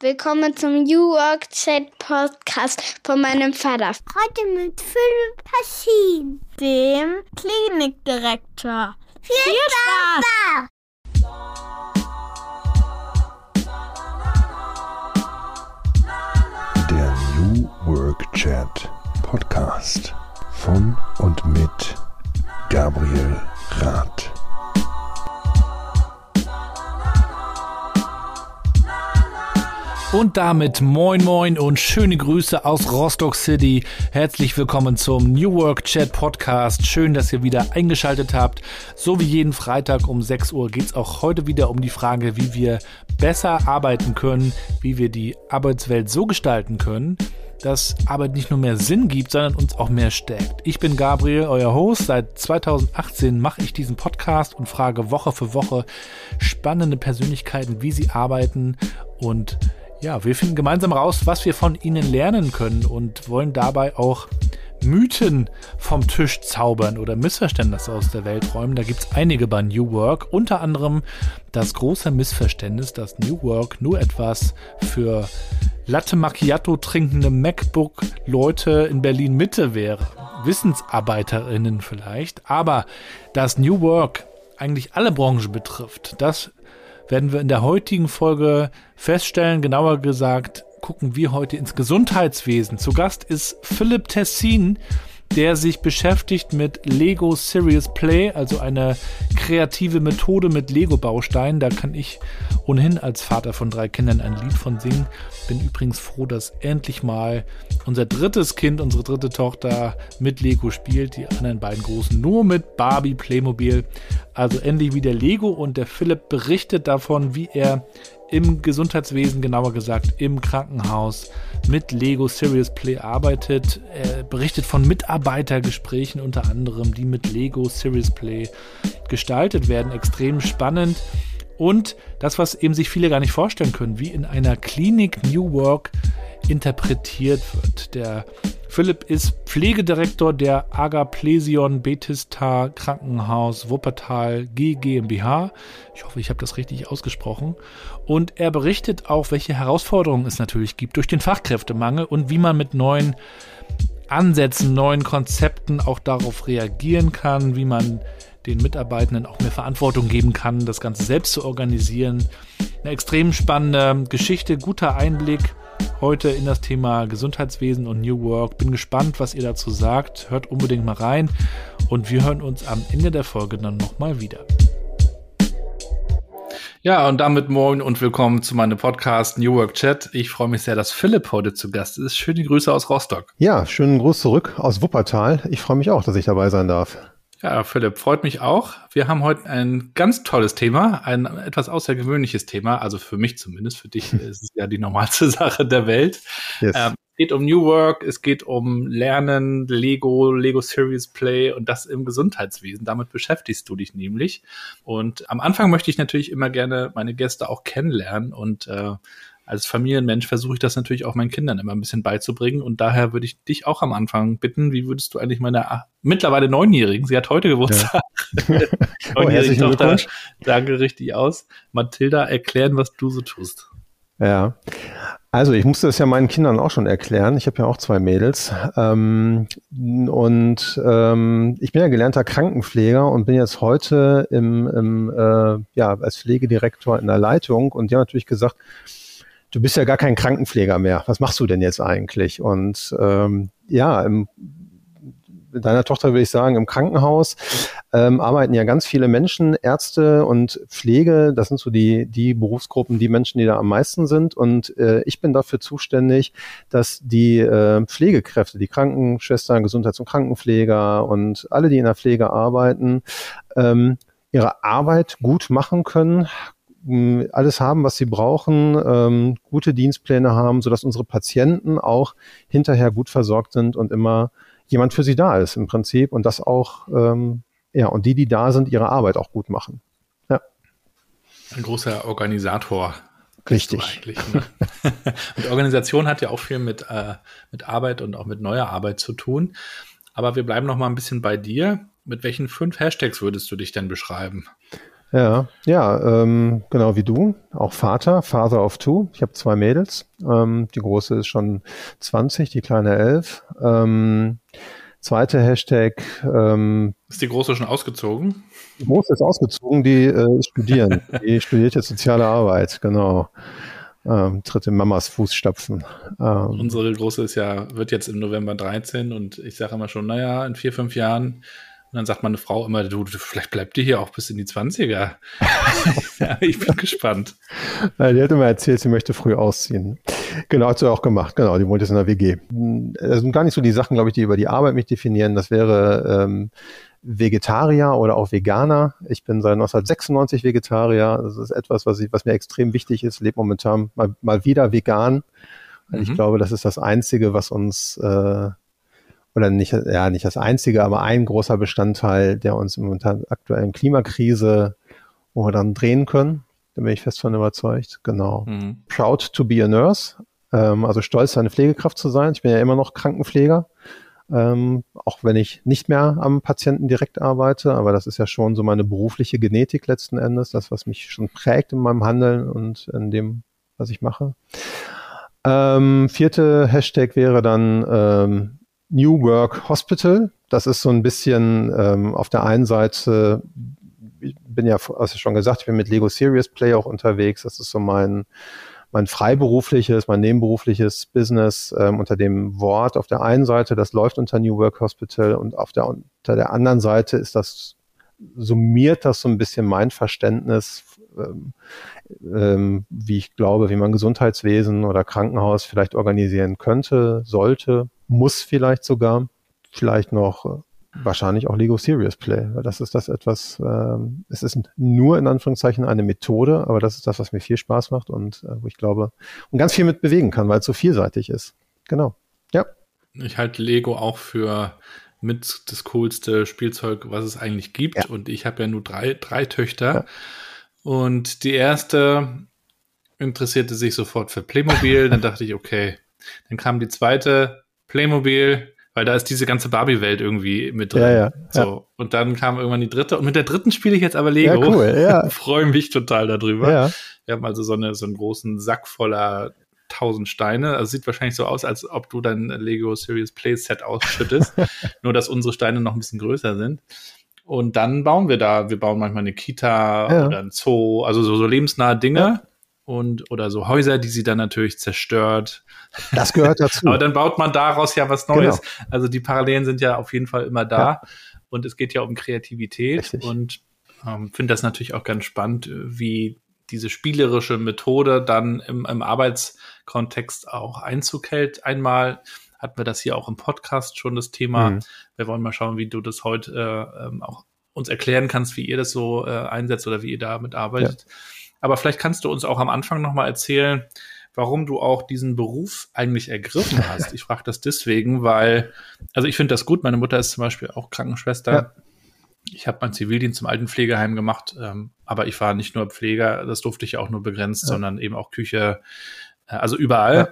Willkommen zum New Work Chat Podcast von meinem Vater. Heute mit Philipp Passin, dem Klinikdirektor. Viel, Viel Spaß! Der New Work Chat Podcast von und mit Gabriel Rath. Und damit moin moin und schöne Grüße aus Rostock City. Herzlich willkommen zum New Work Chat Podcast. Schön, dass ihr wieder eingeschaltet habt. So wie jeden Freitag um 6 Uhr geht es auch heute wieder um die Frage, wie wir besser arbeiten können, wie wir die Arbeitswelt so gestalten können, dass Arbeit nicht nur mehr Sinn gibt, sondern uns auch mehr stärkt. Ich bin Gabriel, euer Host. Seit 2018 mache ich diesen Podcast und frage Woche für Woche spannende Persönlichkeiten, wie sie arbeiten und ja, wir finden gemeinsam raus, was wir von ihnen lernen können und wollen dabei auch Mythen vom Tisch zaubern oder Missverständnisse aus der Welt räumen. Da gibt es einige bei New Work, unter anderem das große Missverständnis, dass New Work nur etwas für Latte Macchiato trinkende MacBook-Leute in Berlin Mitte wäre. Wissensarbeiterinnen vielleicht, aber dass New Work eigentlich alle Branchen betrifft, das werden wir in der heutigen Folge feststellen. Genauer gesagt, gucken wir heute ins Gesundheitswesen. Zu Gast ist Philipp Tessin, der sich beschäftigt mit Lego Serious Play, also eine kreative Methode mit Lego-Bausteinen. Da kann ich ohnehin als Vater von drei Kindern ein Lied von singen. Bin übrigens froh, dass endlich mal unser drittes Kind, unsere dritte Tochter mit Lego spielt. Die anderen beiden Großen nur mit Barbie Playmobil. Also endlich wieder Lego und der Philipp berichtet davon, wie er im Gesundheitswesen, genauer gesagt im Krankenhaus, mit Lego Serious Play arbeitet. Er berichtet von Mitarbeitergesprächen unter anderem, die mit Lego Serious Play gestaltet werden. Extrem spannend. Und das, was eben sich viele gar nicht vorstellen können, wie in einer Klinik New Work interpretiert wird. Der Philipp ist Pflegedirektor der Agaplesion Betista Krankenhaus Wuppertal G GmbH. Ich hoffe, ich habe das richtig ausgesprochen. Und er berichtet auch, welche Herausforderungen es natürlich gibt durch den Fachkräftemangel und wie man mit neuen Ansätzen, neuen Konzepten auch darauf reagieren kann, wie man den Mitarbeitenden auch mehr Verantwortung geben kann, das Ganze selbst zu organisieren. Eine extrem spannende Geschichte, guter Einblick heute in das Thema Gesundheitswesen und New Work. Bin gespannt, was ihr dazu sagt. Hört unbedingt mal rein und wir hören uns am Ende der Folge dann nochmal wieder. Ja, und damit moin und willkommen zu meinem Podcast New Work Chat. Ich freue mich sehr, dass Philipp heute zu Gast ist. Schöne Grüße aus Rostock. Ja, schönen Gruß zurück aus Wuppertal. Ich freue mich auch, dass ich dabei sein darf. Ja, Philipp, freut mich auch. Wir haben heute ein ganz tolles Thema, ein etwas außergewöhnliches Thema, also für mich zumindest. Für dich ist es ja die normalste Sache der Welt. Yes. Ähm, es geht um New Work, es geht um Lernen, Lego, Lego Series Play und das im Gesundheitswesen. Damit beschäftigst du dich nämlich. Und am Anfang möchte ich natürlich immer gerne meine Gäste auch kennenlernen und äh, als Familienmensch versuche ich das natürlich auch meinen Kindern immer ein bisschen beizubringen. Und daher würde ich dich auch am Anfang bitten, wie würdest du eigentlich meiner ah, mittlerweile Neunjährigen, sie hat heute Geburtstag, ja. neunjährigen oh, Tochter, danke richtig aus, Mathilda, erklären, was du so tust. Ja, also ich musste das ja meinen Kindern auch schon erklären. Ich habe ja auch zwei Mädels. Ähm, und ähm, ich bin ja gelernter Krankenpfleger und bin jetzt heute im, im äh, ja, als Pflegedirektor in der Leitung. Und die haben natürlich gesagt, du bist ja gar kein Krankenpfleger mehr. Was machst du denn jetzt eigentlich? Und ähm, ja, im, mit deiner Tochter würde ich sagen, im Krankenhaus ähm, arbeiten ja ganz viele Menschen, Ärzte und Pflege. Das sind so die, die Berufsgruppen, die Menschen, die da am meisten sind. Und äh, ich bin dafür zuständig, dass die äh, Pflegekräfte, die Krankenschwestern, Gesundheits- und Krankenpfleger und alle, die in der Pflege arbeiten, ähm, ihre Arbeit gut machen können, alles haben, was sie brauchen, ähm, gute Dienstpläne haben, sodass unsere Patienten auch hinterher gut versorgt sind und immer jemand für sie da ist im Prinzip und das auch, ähm, ja, und die, die da sind, ihre Arbeit auch gut machen. Ja. Ein großer Organisator. Richtig. Ne? und Organisation hat ja auch viel mit, äh, mit Arbeit und auch mit neuer Arbeit zu tun. Aber wir bleiben noch mal ein bisschen bei dir. Mit welchen fünf Hashtags würdest du dich denn beschreiben? Ja, ja, ähm, genau wie du. Auch Vater, Father of Two. Ich habe zwei Mädels. Ähm, die große ist schon 20, die kleine 11. Ähm, zweite Hashtag. Ähm, ist die große schon ausgezogen? Die große ist ausgezogen, die äh, studieren. die studiert jetzt soziale Arbeit, genau. Ähm, tritt in Mamas Fußstapfen. Ähm, Unsere große ist ja, wird jetzt im November 13 und ich sage immer schon, naja, in vier, fünf Jahren und dann sagt meine Frau immer, du, vielleicht bleibt die hier auch bis in die 20er. ja, ich bin gespannt. Die hat immer erzählt, sie möchte früh ausziehen. Genau, hat sie auch gemacht. Genau, die wohnt jetzt in der WG. Das sind gar nicht so die Sachen, glaube ich, die über die Arbeit mich definieren. Das wäre ähm, Vegetarier oder auch Veganer. Ich bin seit 1996 Vegetarier. Das ist etwas, was, ich, was mir extrem wichtig ist. Lebe momentan mal, mal wieder vegan. Mhm. Ich glaube, das ist das Einzige, was uns äh, oder nicht, ja, nicht das einzige, aber ein großer Bestandteil, der uns im aktuellen Klimakrise, wo wir dann drehen können. Da bin ich fest von überzeugt. Genau. Mhm. Proud to be a nurse. Ähm, also stolz, eine Pflegekraft zu sein. Ich bin ja immer noch Krankenpfleger. Ähm, auch wenn ich nicht mehr am Patienten direkt arbeite, aber das ist ja schon so meine berufliche Genetik letzten Endes, das, was mich schon prägt in meinem Handeln und in dem, was ich mache. Ähm, vierte Hashtag wäre dann ähm, New Work Hospital. Das ist so ein bisschen ähm, auf der einen Seite, ich bin ja, hast schon gesagt, ich bin mit Lego Serious Play auch unterwegs. Das ist so mein, mein freiberufliches, mein nebenberufliches Business ähm, unter dem Wort auf der einen Seite, das läuft unter New Work Hospital und auf der, unter der anderen Seite ist das, summiert das so ein bisschen mein Verständnis, ähm, ähm, wie ich glaube, wie man Gesundheitswesen oder Krankenhaus vielleicht organisieren könnte, sollte, muss vielleicht sogar, vielleicht noch äh, wahrscheinlich auch Lego Serious Play, weil das ist das etwas, ähm, es ist nur in Anführungszeichen eine Methode, aber das ist das, was mir viel Spaß macht und äh, wo ich glaube und ganz viel mit bewegen kann, weil es so vielseitig ist. Genau. Ja. Ich halte Lego auch für mit das coolste Spielzeug, was es eigentlich gibt. Ja. Und ich habe ja nur drei, drei Töchter. Ja. Und die erste interessierte sich sofort für Playmobil. Dann dachte ich, okay. Dann kam die zweite, Playmobil, weil da ist diese ganze Barbie-Welt irgendwie mit drin. Ja, ja, so. Ja. Und dann kam irgendwann die dritte. Und mit der dritten spiele ich jetzt aber Lego. Ja, cool, ja. Freue mich total darüber. Ja. Wir haben also so, eine, so einen großen Sack voller tausend Steine. Also sieht wahrscheinlich so aus, als ob du dein Lego Series Play Set ausschüttest. Nur, dass unsere Steine noch ein bisschen größer sind. Und dann bauen wir da, wir bauen manchmal eine Kita ja. oder ein Zoo, also so, so lebensnahe Dinge. Ja und oder so Häuser, die sie dann natürlich zerstört. Das gehört dazu. Aber dann baut man daraus ja was Neues. Genau. Also die Parallelen sind ja auf jeden Fall immer da ja. und es geht ja um Kreativität Richtig. und ähm, finde das natürlich auch ganz spannend, wie diese spielerische Methode dann im, im Arbeitskontext auch Einzug hält. Einmal hatten wir das hier auch im Podcast schon das Thema. Mhm. Wir wollen mal schauen, wie du das heute äh, ähm, auch uns erklären kannst, wie ihr das so äh, einsetzt oder wie ihr damit arbeitet. Ja. Aber vielleicht kannst du uns auch am Anfang nochmal erzählen, warum du auch diesen Beruf eigentlich ergriffen hast. Ich frage das deswegen, weil, also ich finde das gut. Meine Mutter ist zum Beispiel auch Krankenschwester. Ja. Ich habe meinen Zivildienst im Altenpflegeheim gemacht, ähm, aber ich war nicht nur Pfleger, das durfte ich auch nur begrenzt, ja. sondern eben auch Küche, äh, also überall. Ja.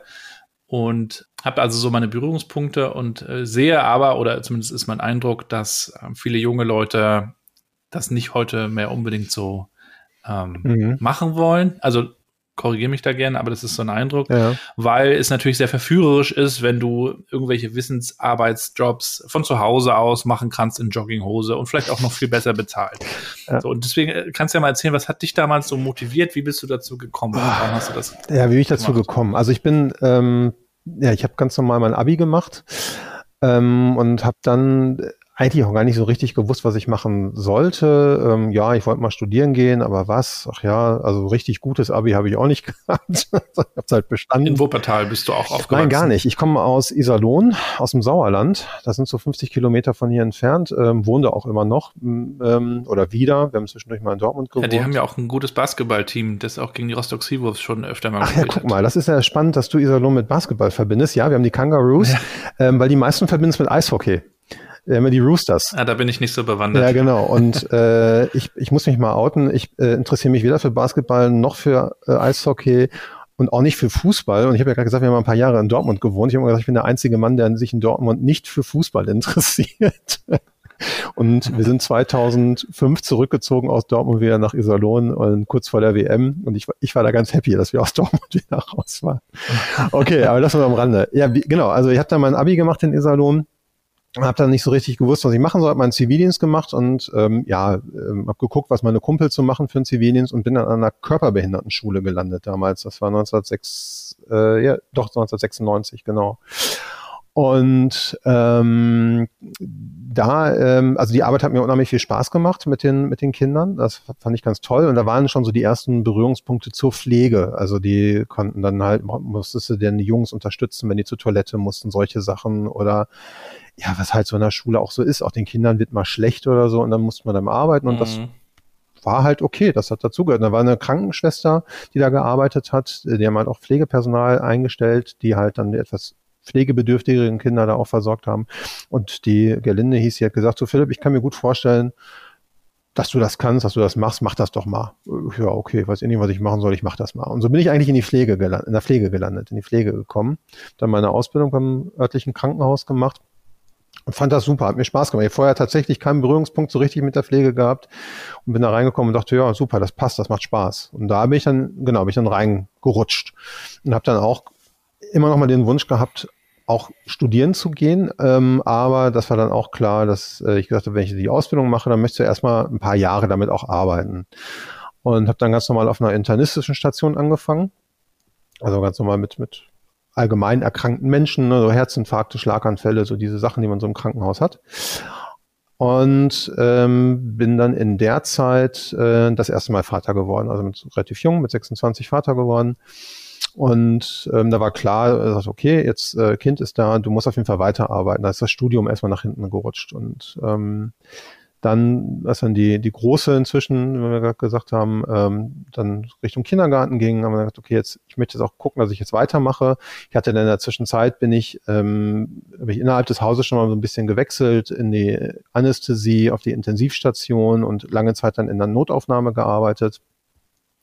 Und habe also so meine Berührungspunkte und äh, sehe aber, oder zumindest ist mein Eindruck, dass äh, viele junge Leute das nicht heute mehr unbedingt so ähm, mhm. machen wollen. Also korrigiere mich da gerne, aber das ist so ein Eindruck, ja. weil es natürlich sehr verführerisch ist, wenn du irgendwelche Wissensarbeitsjobs von zu Hause aus machen kannst in Jogginghose und vielleicht auch noch viel besser bezahlt. Ja. So, und deswegen äh, kannst du ja mal erzählen, was hat dich damals so motiviert? Wie bist du dazu gekommen? Warum hast du das? Ja, wie bin ich dazu gemacht? gekommen? Also ich bin, ähm, ja, ich habe ganz normal mein Abi gemacht ähm, und habe dann eigentlich auch gar nicht so richtig gewusst, was ich machen sollte. Ähm, ja, ich wollte mal studieren gehen, aber was? Ach ja, also richtig gutes Abi habe ich auch nicht gehabt. ich hab's halt bestanden. In Wuppertal bist du auch aufgewachsen? Nein, gar nicht. Ich komme aus Iserlohn, aus dem Sauerland. Das sind so 50 Kilometer von hier entfernt. Ähm, wohne auch immer noch ähm, oder wieder. Wir haben zwischendurch mal in Dortmund gewohnt. Ja, die haben ja auch ein gutes Basketballteam, das auch gegen die Rostock Seawolves schon öfter mal Ach ja, guck hat. mal, das ist ja spannend, dass du Iserlohn mit Basketball verbindest. Ja, wir haben die Kangaroos, ja. ähm, weil die meisten verbinden es mit Eishockey immer die Roosters. Ah, da bin ich nicht so bewandert. Ja, genau. Und äh, ich, ich muss mich mal outen. Ich äh, interessiere mich weder für Basketball noch für äh, Eishockey und auch nicht für Fußball. Und ich habe ja gerade gesagt, wir haben ein paar Jahre in Dortmund gewohnt. Ich habe gesagt, ich bin der einzige Mann, der sich in Dortmund nicht für Fußball interessiert. Und wir sind 2005 zurückgezogen aus Dortmund wieder nach Iserlohn und kurz vor der WM. Und ich, ich war da ganz happy, dass wir aus Dortmund wieder raus waren. Okay, aber das war am Rande. Ja, wie, genau. Also ich habe da mein Abi gemacht in Iserlohn habe dann nicht so richtig gewusst, was ich machen soll, habe meinen Zivildienst gemacht und ähm, ja, ähm, habe geguckt, was meine Kumpel zu machen für einen Zivildienst und bin dann an einer Körperbehindertenschule gelandet damals. Das war 1906, äh, ja, doch 1996, genau. Und ähm, da, ähm, also die Arbeit hat mir unheimlich viel Spaß gemacht mit den, mit den Kindern. Das fand ich ganz toll. Und da waren schon so die ersten Berührungspunkte zur Pflege. Also die konnten dann halt, musstest du denn die Jungs unterstützen, wenn die zur Toilette mussten, solche Sachen. Oder ja, was halt so in der Schule auch so ist, auch den Kindern wird mal schlecht oder so und dann musste man dann arbeiten und mhm. das war halt okay, das hat dazugehört. Da war eine Krankenschwester, die da gearbeitet hat, die haben halt auch Pflegepersonal eingestellt, die halt dann etwas pflegebedürftigeren Kinder da auch versorgt haben. Und die Gerlinde hieß, sie hat gesagt, so Philipp, ich kann mir gut vorstellen, dass du das kannst, dass du das machst, mach das doch mal. Ja, okay, weiß ich nicht, was ich machen soll, ich mach das mal. Und so bin ich eigentlich in die Pflege gelandet, in der Pflege gelandet, in die Pflege gekommen, dann meine Ausbildung beim örtlichen Krankenhaus gemacht und fand das super, hat mir Spaß gemacht. Ich habe vorher tatsächlich keinen Berührungspunkt so richtig mit der Pflege gehabt und bin da reingekommen und dachte, ja, super, das passt, das macht Spaß. Und da bin ich dann, genau, bin ich dann reingerutscht und habe dann auch immer noch mal den Wunsch gehabt, auch studieren zu gehen, ähm, aber das war dann auch klar, dass äh, ich gesagt habe, wenn ich die Ausbildung mache, dann möchte ich erstmal ein paar Jahre damit auch arbeiten. Und habe dann ganz normal auf einer internistischen Station angefangen. Also ganz normal mit, mit allgemein erkrankten Menschen, ne, so Herzinfarkte, Schlaganfälle, so diese Sachen, die man so im Krankenhaus hat. Und ähm, bin dann in der Zeit äh, das erste Mal Vater geworden, also mit relativ jung, mit 26 Vater geworden. Und ähm, da war klar, äh, okay, jetzt äh, Kind ist da, du musst auf jeden Fall weiterarbeiten. Da ist das Studium erstmal nach hinten gerutscht. Und ähm, dann, als dann die, die große inzwischen, wie wir gerade gesagt haben, ähm, dann Richtung Kindergarten ging, haben wir gesagt, okay, jetzt, ich möchte jetzt auch gucken, dass ich jetzt weitermache. Ich hatte dann in der Zwischenzeit bin ich, ähm, habe ich innerhalb des Hauses schon mal so ein bisschen gewechselt in die Anästhesie, auf die Intensivstation und lange Zeit dann in der Notaufnahme gearbeitet.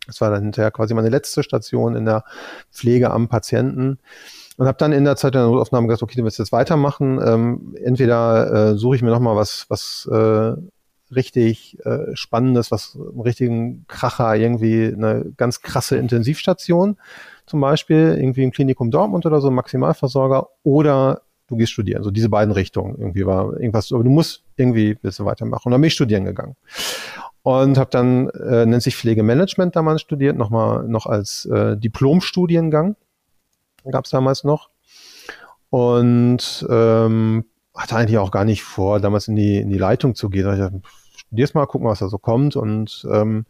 Das war dann hinterher quasi meine letzte Station in der Pflege am Patienten. Und habe dann in der Zeit der Notaufnahme gesagt, okay, du willst jetzt weitermachen. Ähm, entweder äh, suche ich mir nochmal was, was äh, richtig äh, Spannendes, was einen richtigen Kracher, irgendwie eine ganz krasse Intensivstation zum Beispiel, irgendwie im Klinikum Dortmund oder so, Maximalversorger, oder du gehst studieren. So diese beiden Richtungen irgendwie war irgendwas, aber du musst irgendwie ein bisschen weitermachen. Und dann bin ich studieren gegangen. Und habe dann, äh, nennt sich Pflegemanagement damals studiert, nochmal noch als äh, Diplomstudiengang gab es damals noch. Und ähm, hatte eigentlich auch gar nicht vor, damals in die, in die Leitung zu gehen. Ich dachte, studier's mal, gucken, was da so kommt. Und ähm,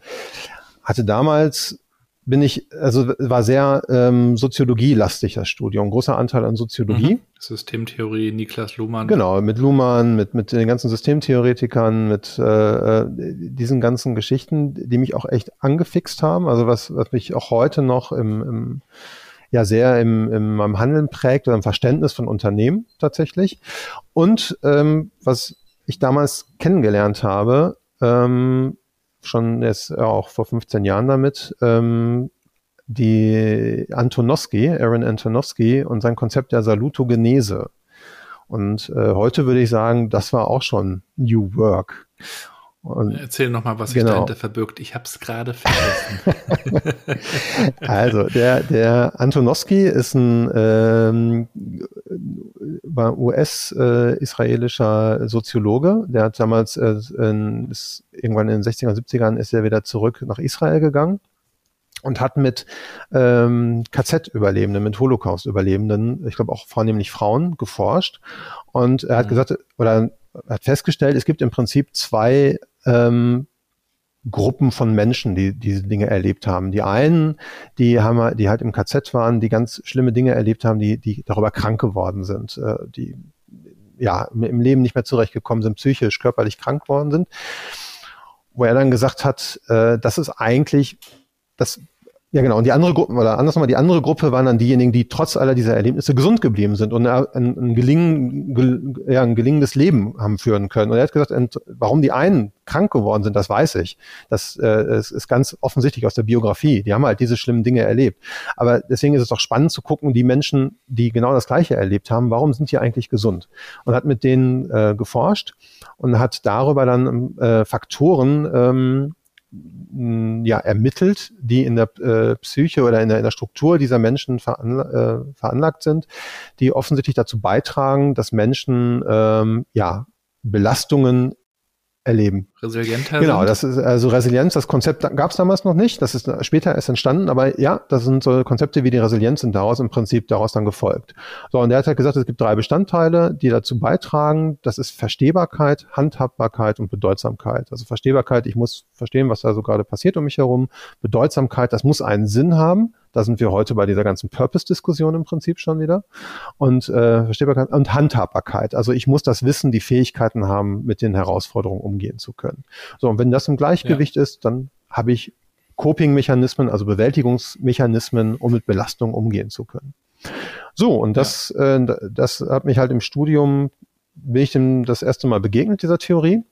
hatte damals bin ich, also war sehr ähm, soziologielastig das Studium, großer Anteil an Soziologie. Mhm. Systemtheorie, Niklas Luhmann. Genau, mit Luhmann, mit, mit den ganzen Systemtheoretikern, mit äh, äh, diesen ganzen Geschichten, die mich auch echt angefixt haben, also was, was mich auch heute noch im, im ja sehr im, im meinem Handeln prägt oder im Verständnis von Unternehmen tatsächlich. Und ähm, was ich damals kennengelernt habe, ähm, schon jetzt ja, auch vor 15 Jahren damit, ähm, die Antonowski, Aaron Antonowski und sein Konzept der Salutogenese. Und äh, heute würde ich sagen, das war auch schon New Work. Und Erzähl nochmal, was sich genau. dahinter verbirgt. Ich habe es gerade vergessen. also, der, der Antonowski ist ein ähm, US-israelischer äh, Soziologe. Der hat damals, äh, in, ist, irgendwann in den 60er, 70ern ist er wieder zurück nach Israel gegangen und hat mit ähm, KZ-Überlebenden, mit Holocaust-Überlebenden, ich glaube auch vornehmlich Frauen, geforscht. Und er hat mhm. gesagt, oder hat festgestellt, es gibt im Prinzip zwei ähm, Gruppen von Menschen, die diese Dinge erlebt haben. Die einen, die haben, die halt im KZ waren, die ganz schlimme Dinge erlebt haben, die, die darüber krank geworden sind, äh, die ja im Leben nicht mehr zurechtgekommen sind, psychisch, körperlich krank geworden sind. Wo er dann gesagt hat, äh, das ist eigentlich das Ja, genau. Und die andere Gruppe, oder anders nochmal, die andere Gruppe waren dann diejenigen, die trotz aller dieser Erlebnisse gesund geblieben sind und ein, ein, gelingen, gel, ja, ein gelingendes Leben haben führen können. Und er hat gesagt, warum die einen krank geworden sind, das weiß ich. Das äh, ist, ganz offensichtlich aus der Biografie. Die haben halt diese schlimmen Dinge erlebt. Aber deswegen ist es auch spannend zu gucken, die Menschen, die genau das Gleiche erlebt haben, warum sind die eigentlich gesund? Und hat mit denen äh, geforscht und hat darüber dann äh, Faktoren ähm, ja, ermittelt, die in der äh, Psyche oder in der, in der Struktur dieser Menschen veranla äh, veranlagt sind, die offensichtlich dazu beitragen, dass Menschen ähm, ja, Belastungen erleben. Resilienter Genau, sind. das ist also Resilienz, das Konzept gab es damals noch nicht, das ist später erst entstanden, aber ja, das sind so Konzepte wie die Resilienz sind daraus im Prinzip daraus dann gefolgt. So, und der hat halt gesagt, es gibt drei Bestandteile, die dazu beitragen, das ist Verstehbarkeit, Handhabbarkeit und Bedeutsamkeit. Also Verstehbarkeit, ich muss verstehen, was da so gerade passiert um mich herum. Bedeutsamkeit, das muss einen Sinn haben. Da sind wir heute bei dieser ganzen Purpose-Diskussion im Prinzip schon wieder. Und äh, Verstehbarkeit und Handhabbarkeit. Also ich muss das Wissen, die Fähigkeiten haben, mit den Herausforderungen umgehen zu können. So, und wenn das im Gleichgewicht ja. ist, dann habe ich Coping-Mechanismen, also Bewältigungsmechanismen, um mit Belastung umgehen zu können. So, und das, ja. äh, das hat mich halt im Studium, bin ich dem das erste Mal begegnet, dieser Theorie.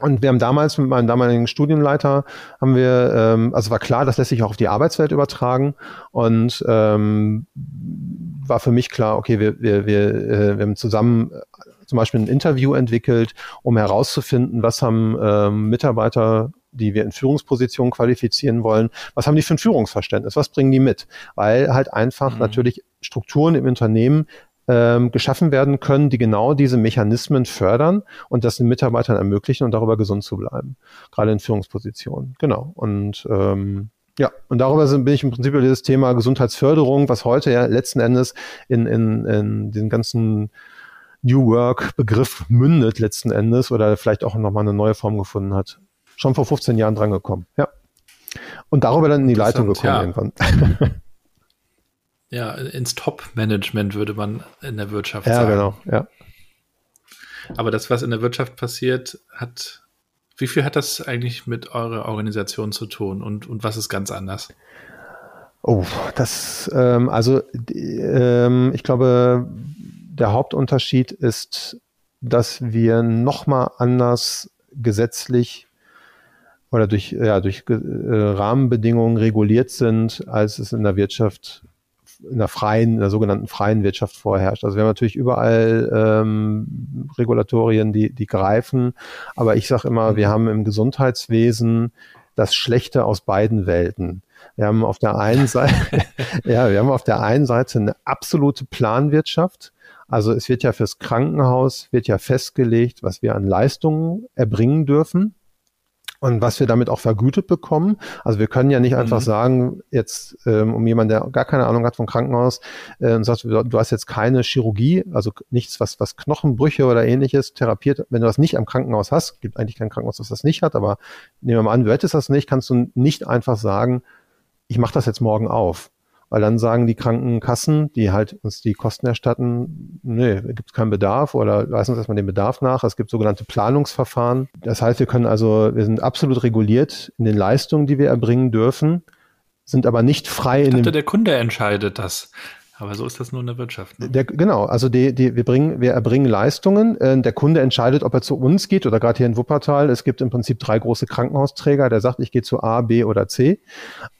Und wir haben damals mit meinem damaligen Studienleiter, haben wir, ähm, also war klar, das lässt sich auch auf die Arbeitswelt übertragen und ähm, war für mich klar, okay, wir, wir, wir, äh, wir haben zusammen zum Beispiel ein Interview entwickelt, um herauszufinden, was haben ähm, Mitarbeiter die wir in Führungspositionen qualifizieren wollen, was haben die für ein Führungsverständnis, was bringen die mit? Weil halt einfach mhm. natürlich Strukturen im Unternehmen ähm, geschaffen werden können, die genau diese Mechanismen fördern und das den Mitarbeitern ermöglichen und darüber gesund zu bleiben, gerade in Führungspositionen. Genau. Und ähm, ja, und darüber sind, bin ich im Prinzip über dieses Thema Gesundheitsförderung, was heute ja letzten Endes in, in, in den ganzen New Work-Begriff mündet letzten Endes oder vielleicht auch nochmal eine neue Form gefunden hat. Schon vor 15 Jahren drangekommen, ja. Und darüber dann in die Leitung gekommen ja. irgendwann. Ja, ins Top-Management würde man in der Wirtschaft ja, sagen. Ja, genau, ja. Aber das, was in der Wirtschaft passiert, hat, wie viel hat das eigentlich mit eurer Organisation zu tun und, und was ist ganz anders? Oh, das, ähm, also ähm, ich glaube, der Hauptunterschied ist, dass wir nochmal anders gesetzlich oder durch, ja, durch äh, Rahmenbedingungen reguliert sind, als es in der Wirtschaft in der freien, in der sogenannten freien Wirtschaft vorherrscht. Also wir haben natürlich überall ähm, Regulatorien, die, die greifen, aber ich sage immer, wir haben im Gesundheitswesen das Schlechte aus beiden Welten. Wir haben auf der einen Seite, ja, wir haben auf der einen Seite eine absolute Planwirtschaft. Also es wird ja fürs Krankenhaus, wird ja festgelegt, was wir an Leistungen erbringen dürfen und was wir damit auch vergütet bekommen. Also wir können ja nicht einfach mhm. sagen, jetzt ähm, um jemanden, der gar keine Ahnung hat vom Krankenhaus äh, und sagt, du hast jetzt keine Chirurgie, also nichts, was, was Knochenbrüche oder ähnliches therapiert. Wenn du das nicht am Krankenhaus hast, gibt eigentlich kein Krankenhaus, das das nicht hat, aber nehmen wir mal an, du hättest das nicht, kannst du nicht einfach sagen, ich mache das jetzt morgen auf. Weil dann sagen die Krankenkassen, die halt uns die Kosten erstatten, nee, gibt es keinen Bedarf oder leisten uns erstmal den Bedarf nach. Es gibt sogenannte Planungsverfahren. Das heißt, wir können also, wir sind absolut reguliert in den Leistungen, die wir erbringen dürfen, sind aber nicht frei ich dachte, in dem. Der Kunde entscheidet das. Aber so ist das nur in der Wirtschaft. Ne? Der, genau, also die, die, wir, bringen, wir erbringen Leistungen. Äh, der Kunde entscheidet, ob er zu uns geht oder gerade hier in Wuppertal. Es gibt im Prinzip drei große Krankenhausträger. Der sagt, ich gehe zu A, B oder C.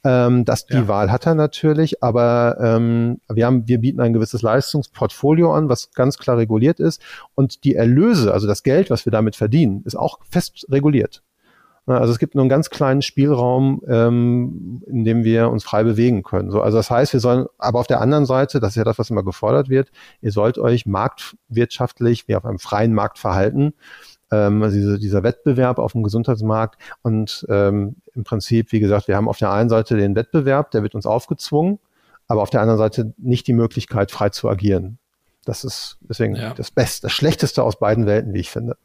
Ähm, das, die ja. Wahl hat er natürlich, aber ähm, wir, haben, wir bieten ein gewisses Leistungsportfolio an, was ganz klar reguliert ist. Und die Erlöse, also das Geld, was wir damit verdienen, ist auch fest reguliert. Also es gibt nur einen ganz kleinen Spielraum, ähm, in dem wir uns frei bewegen können. So, also das heißt, wir sollen, aber auf der anderen Seite, das ist ja das, was immer gefordert wird, ihr sollt euch marktwirtschaftlich, wie auf einem freien Markt verhalten. Ähm, also diese, dieser Wettbewerb auf dem Gesundheitsmarkt und ähm, im Prinzip, wie gesagt, wir haben auf der einen Seite den Wettbewerb, der wird uns aufgezwungen, aber auf der anderen Seite nicht die Möglichkeit, frei zu agieren. Das ist deswegen ja. das Beste, das Schlechteste aus beiden Welten, wie ich finde.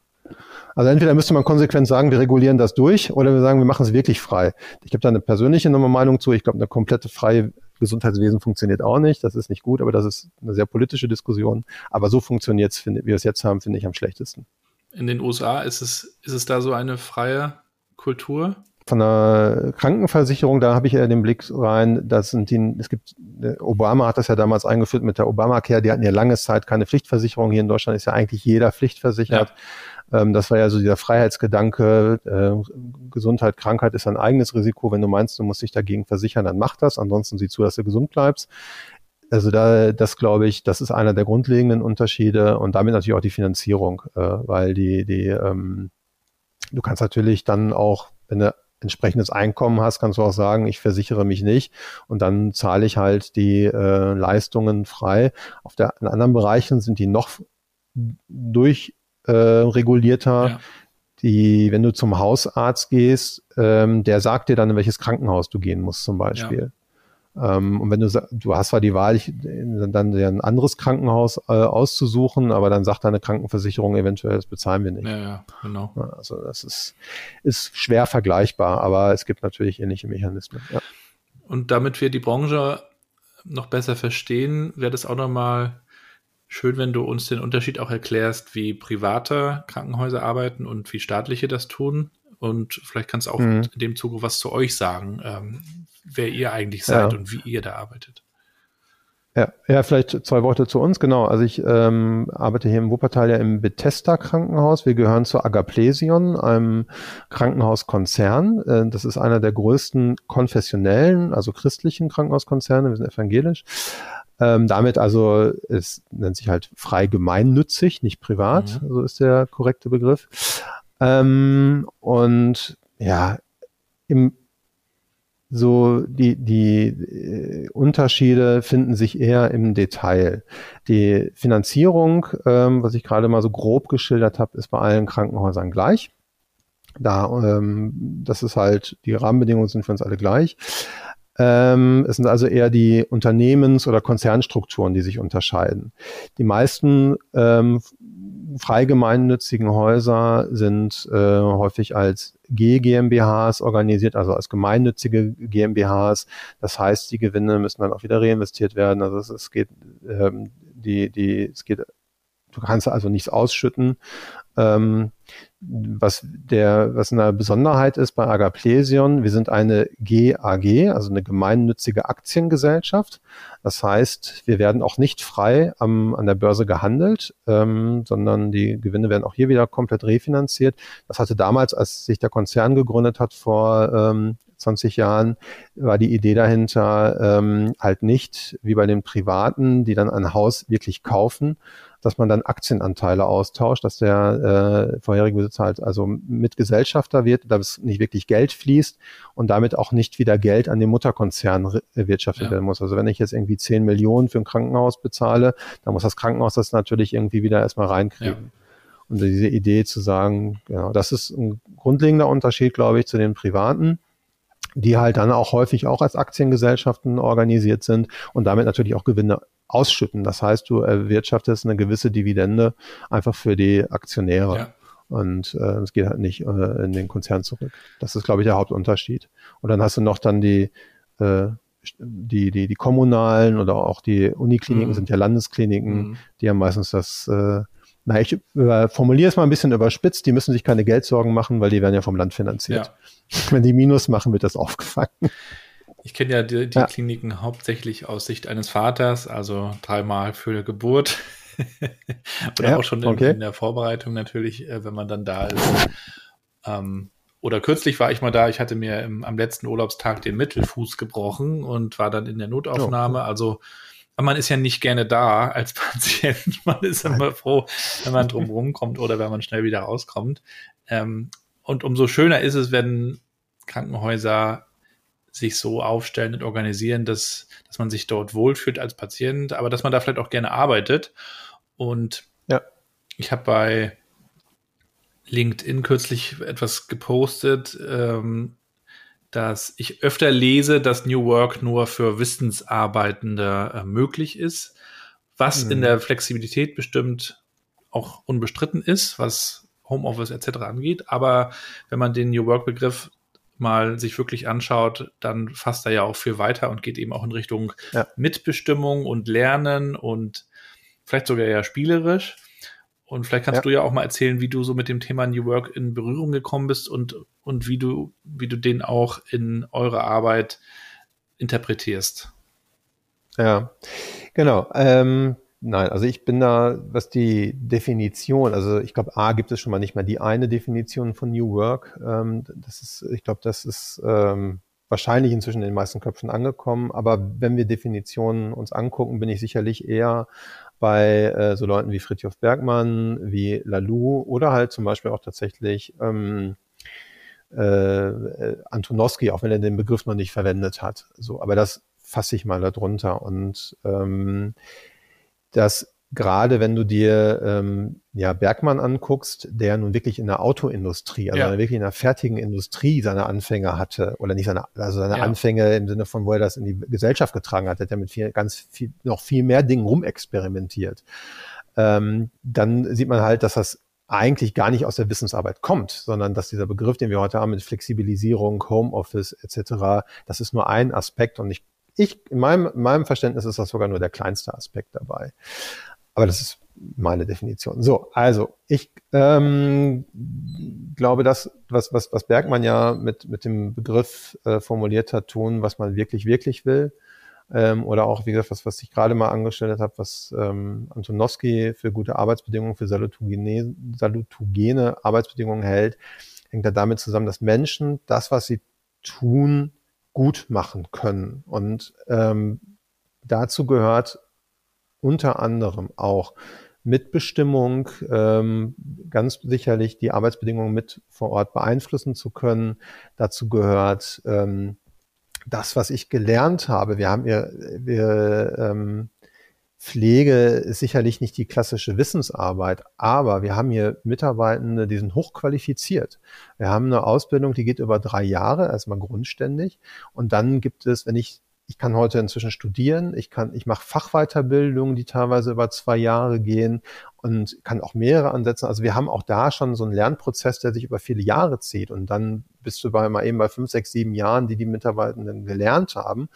Also entweder müsste man konsequent sagen, wir regulieren das durch, oder wir sagen, wir machen es wirklich frei. Ich habe da eine persönliche Meinung zu. Ich glaube, eine komplette freie Gesundheitswesen funktioniert auch nicht. Das ist nicht gut, aber das ist eine sehr politische Diskussion. Aber so funktioniert es, wie wir es jetzt haben, finde ich am schlechtesten. In den USA ist es, ist es da so eine freie Kultur? Von der Krankenversicherung, da habe ich eher den Blick rein, das sind die, es gibt, Obama hat das ja damals eingeführt mit der Obamacare, die hatten ja lange Zeit keine Pflichtversicherung. Hier in Deutschland ist ja eigentlich jeder pflichtversichert. Ja. Ähm, das war ja so dieser Freiheitsgedanke, äh, Gesundheit, Krankheit ist ein eigenes Risiko. Wenn du meinst, du musst dich dagegen versichern, dann mach das. Ansonsten sieh zu, dass du gesund bleibst. Also da, das glaube ich, das ist einer der grundlegenden Unterschiede und damit natürlich auch die Finanzierung, äh, weil die, die, ähm, du kannst natürlich dann auch, wenn du entsprechendes Einkommen hast, kannst du auch sagen, ich versichere mich nicht und dann zahle ich halt die äh, Leistungen frei. Auf der in anderen Bereichen sind die noch durchregulierter. Äh, ja. Die, wenn du zum Hausarzt gehst, ähm, der sagt dir dann, in welches Krankenhaus du gehen musst, zum Beispiel. Ja. Ähm, und wenn du du hast zwar die Wahl, dann dir ein anderes Krankenhaus äh, auszusuchen, aber dann sagt deine Krankenversicherung eventuell, das bezahlen wir nicht. Ja, ja, genau. Also das ist, ist schwer vergleichbar, aber es gibt natürlich ähnliche Mechanismen. Ja. Und damit wir die Branche noch besser verstehen, wäre das auch nochmal schön, wenn du uns den Unterschied auch erklärst, wie private Krankenhäuser arbeiten und wie staatliche das tun. Und vielleicht kannst du auch mhm. in dem Zuge was zu euch sagen. Ähm, wer ihr eigentlich seid ja. und wie ihr da arbeitet. Ja, ja, vielleicht zwei Worte zu uns. Genau, also ich ähm, arbeite hier im Wuppertal ja im Bethesda Krankenhaus. Wir gehören zur Agaplesion, einem Krankenhauskonzern. Äh, das ist einer der größten konfessionellen, also christlichen Krankenhauskonzerne. Wir sind evangelisch. Ähm, damit also, es nennt sich halt frei gemeinnützig, nicht privat, mhm. so ist der korrekte Begriff. Ähm, und ja, im so die, die äh, Unterschiede finden sich eher im Detail. Die Finanzierung, ähm, was ich gerade mal so grob geschildert habe, ist bei allen Krankenhäusern gleich. Da, ähm, das ist halt, die Rahmenbedingungen sind für uns alle gleich. Ähm, es sind also eher die Unternehmens- oder Konzernstrukturen, die sich unterscheiden. Die meisten ähm, frei gemeinnützigen Häuser sind äh, häufig als G-GmbHs organisiert, also als gemeinnützige GmbHs. Das heißt, die Gewinne müssen dann auch wieder reinvestiert werden. Also es, es geht, ähm, die, die, es geht, du kannst also nichts ausschütten. Ähm, was der, was eine Besonderheit ist bei Agaplesion, wir sind eine GAG, also eine gemeinnützige Aktiengesellschaft. Das heißt, wir werden auch nicht frei am, an der Börse gehandelt, ähm, sondern die Gewinne werden auch hier wieder komplett refinanziert. Das hatte damals, als sich der Konzern gegründet hat vor ähm, 20 Jahren, war die Idee dahinter ähm, halt nicht wie bei den Privaten, die dann ein Haus wirklich kaufen, dass man dann Aktienanteile austauscht, dass der äh, vorherige Besitzer halt also Mitgesellschafter wird, dass nicht wirklich Geld fließt und damit auch nicht wieder Geld an den Mutterkonzern erwirtschaftet ja. werden muss. Also wenn ich jetzt irgendwie 10 Millionen für ein Krankenhaus bezahle, dann muss das Krankenhaus das natürlich irgendwie wieder erstmal reinkriegen. Ja. Und diese Idee zu sagen, genau, das ist ein grundlegender Unterschied, glaube ich, zu den Privaten die halt dann auch häufig auch als Aktiengesellschaften organisiert sind und damit natürlich auch Gewinne ausschütten. Das heißt, du erwirtschaftest eine gewisse Dividende einfach für die Aktionäre. Ja. Und äh, es geht halt nicht äh, in den Konzern zurück. Das ist, glaube ich, der Hauptunterschied. Und dann hast du noch dann die, äh, die, die, die kommunalen oder auch die Unikliniken mhm. sind ja Landeskliniken, mhm. die haben meistens das, äh, na, ich äh, formuliere es mal ein bisschen überspitzt, die müssen sich keine Geldsorgen machen, weil die werden ja vom Land finanziert. Ja. Wenn die Minus machen, wird das aufgefangen. Ich kenne ja die, die ja. Kliniken hauptsächlich aus Sicht eines Vaters, also dreimal für die Geburt. oder ja, auch schon in, okay. in, der Vorbereitung natürlich, äh, wenn man dann da ist. Ähm, oder kürzlich war ich mal da, ich hatte mir im, am letzten Urlaubstag den Mittelfuß gebrochen und war dann in der Notaufnahme. Oh. Also man ist ja nicht gerne da als Patient. Man ist immer froh, wenn man drum kommt oder wenn man schnell wieder rauskommt. Ähm, und umso schöner ist es, wenn Krankenhäuser sich so aufstellen und organisieren, dass, dass man sich dort wohlfühlt als Patient, aber dass man da vielleicht auch gerne arbeitet. Und ja. ich habe bei LinkedIn kürzlich etwas gepostet, ähm, dass ich öfter lese, dass New Work nur für Wissensarbeitende äh, möglich ist, was mhm. in der Flexibilität bestimmt auch unbestritten ist, was Homeoffice etc. angeht. Aber wenn man den New Work Begriff mal sich wirklich anschaut, dann fasst er ja auch viel weiter und geht eben auch in Richtung ja. Mitbestimmung und Lernen und vielleicht sogar ja spielerisch. Und vielleicht kannst ja. du ja auch mal erzählen, wie du so mit dem Thema New Work in Berührung gekommen bist und, und wie du, wie du den auch in eure Arbeit interpretierst. Ja, genau. Ähm, nein, also ich bin da, was die Definition, also ich glaube, A gibt es schon mal nicht mehr die eine Definition von New Work. Ähm, das ist, ich glaube, das ist ähm, wahrscheinlich inzwischen in den meisten Köpfen angekommen. Aber wenn wir Definitionen uns angucken, bin ich sicherlich eher bei äh, so Leuten wie Fritjof Bergmann, wie Lalou oder halt zum Beispiel auch tatsächlich ähm, äh, Antonowski, auch wenn er den Begriff noch nicht verwendet hat. So, aber das fasse ich mal darunter. Und ähm, das gerade wenn du dir ähm, ja Bergmann anguckst, der nun wirklich in der Autoindustrie, also ja. wirklich in der fertigen Industrie seine Anfänge hatte, oder nicht seine, also seine ja. Anfänge im Sinne von, wo er das in die Gesellschaft getragen hat, hat er mit viel, ganz viel, noch viel mehr Dingen rumexperimentiert. Ähm, dann sieht man halt, dass das eigentlich gar nicht aus der Wissensarbeit kommt, sondern dass dieser Begriff, den wir heute haben mit Flexibilisierung, Homeoffice etc., das ist nur ein Aspekt und ich, ich in, meinem, in meinem Verständnis ist das sogar nur der kleinste Aspekt dabei. Aber das ist meine Definition. So, also ich ähm, glaube, das, was, was, was Bergmann ja mit, mit dem Begriff äh, formuliert hat, tun, was man wirklich, wirklich will. Ähm, oder auch, wie gesagt, was, was ich gerade mal angestellt habe, was ähm, Antonowski für gute Arbeitsbedingungen, für salutogene, salutogene Arbeitsbedingungen hält, hängt da damit zusammen, dass Menschen das, was sie tun, gut machen können. Und ähm, dazu gehört unter anderem auch Mitbestimmung, ähm, ganz sicherlich die Arbeitsbedingungen mit vor Ort beeinflussen zu können. Dazu gehört ähm, das, was ich gelernt habe. Wir haben ja, wir, ähm, Pflege ist sicherlich nicht die klassische Wissensarbeit, aber wir haben hier Mitarbeitende, die sind hochqualifiziert. Wir haben eine Ausbildung, die geht über drei Jahre, erstmal grundständig. Und dann gibt es, wenn ich ich kann heute inzwischen studieren, ich kann, ich mache Fachweiterbildungen, die teilweise über zwei Jahre gehen und kann auch mehrere ansetzen. Also wir haben auch da schon so einen Lernprozess, der sich über viele Jahre zieht und dann bist du bei mal eben bei fünf, sechs, sieben Jahren, die die Mitarbeitenden gelernt haben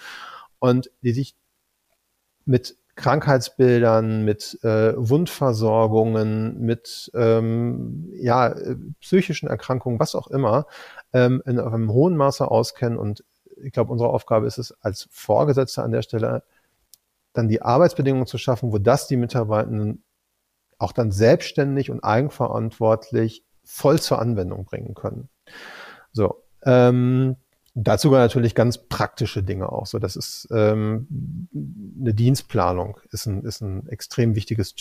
und die sich mit Krankheitsbildern, mit äh, Wundversorgungen, mit ähm, ja, äh, psychischen Erkrankungen, was auch immer, ähm, in einem hohen Maße auskennen und ich glaube, unsere Aufgabe ist es, als Vorgesetzter an der Stelle dann die Arbeitsbedingungen zu schaffen, wo das die Mitarbeitenden auch dann selbstständig und eigenverantwortlich voll zur Anwendung bringen können. So, ähm, dazu gehören natürlich ganz praktische Dinge auch. So, das ist ähm, eine Dienstplanung, ist ein, ist ein extrem wichtiges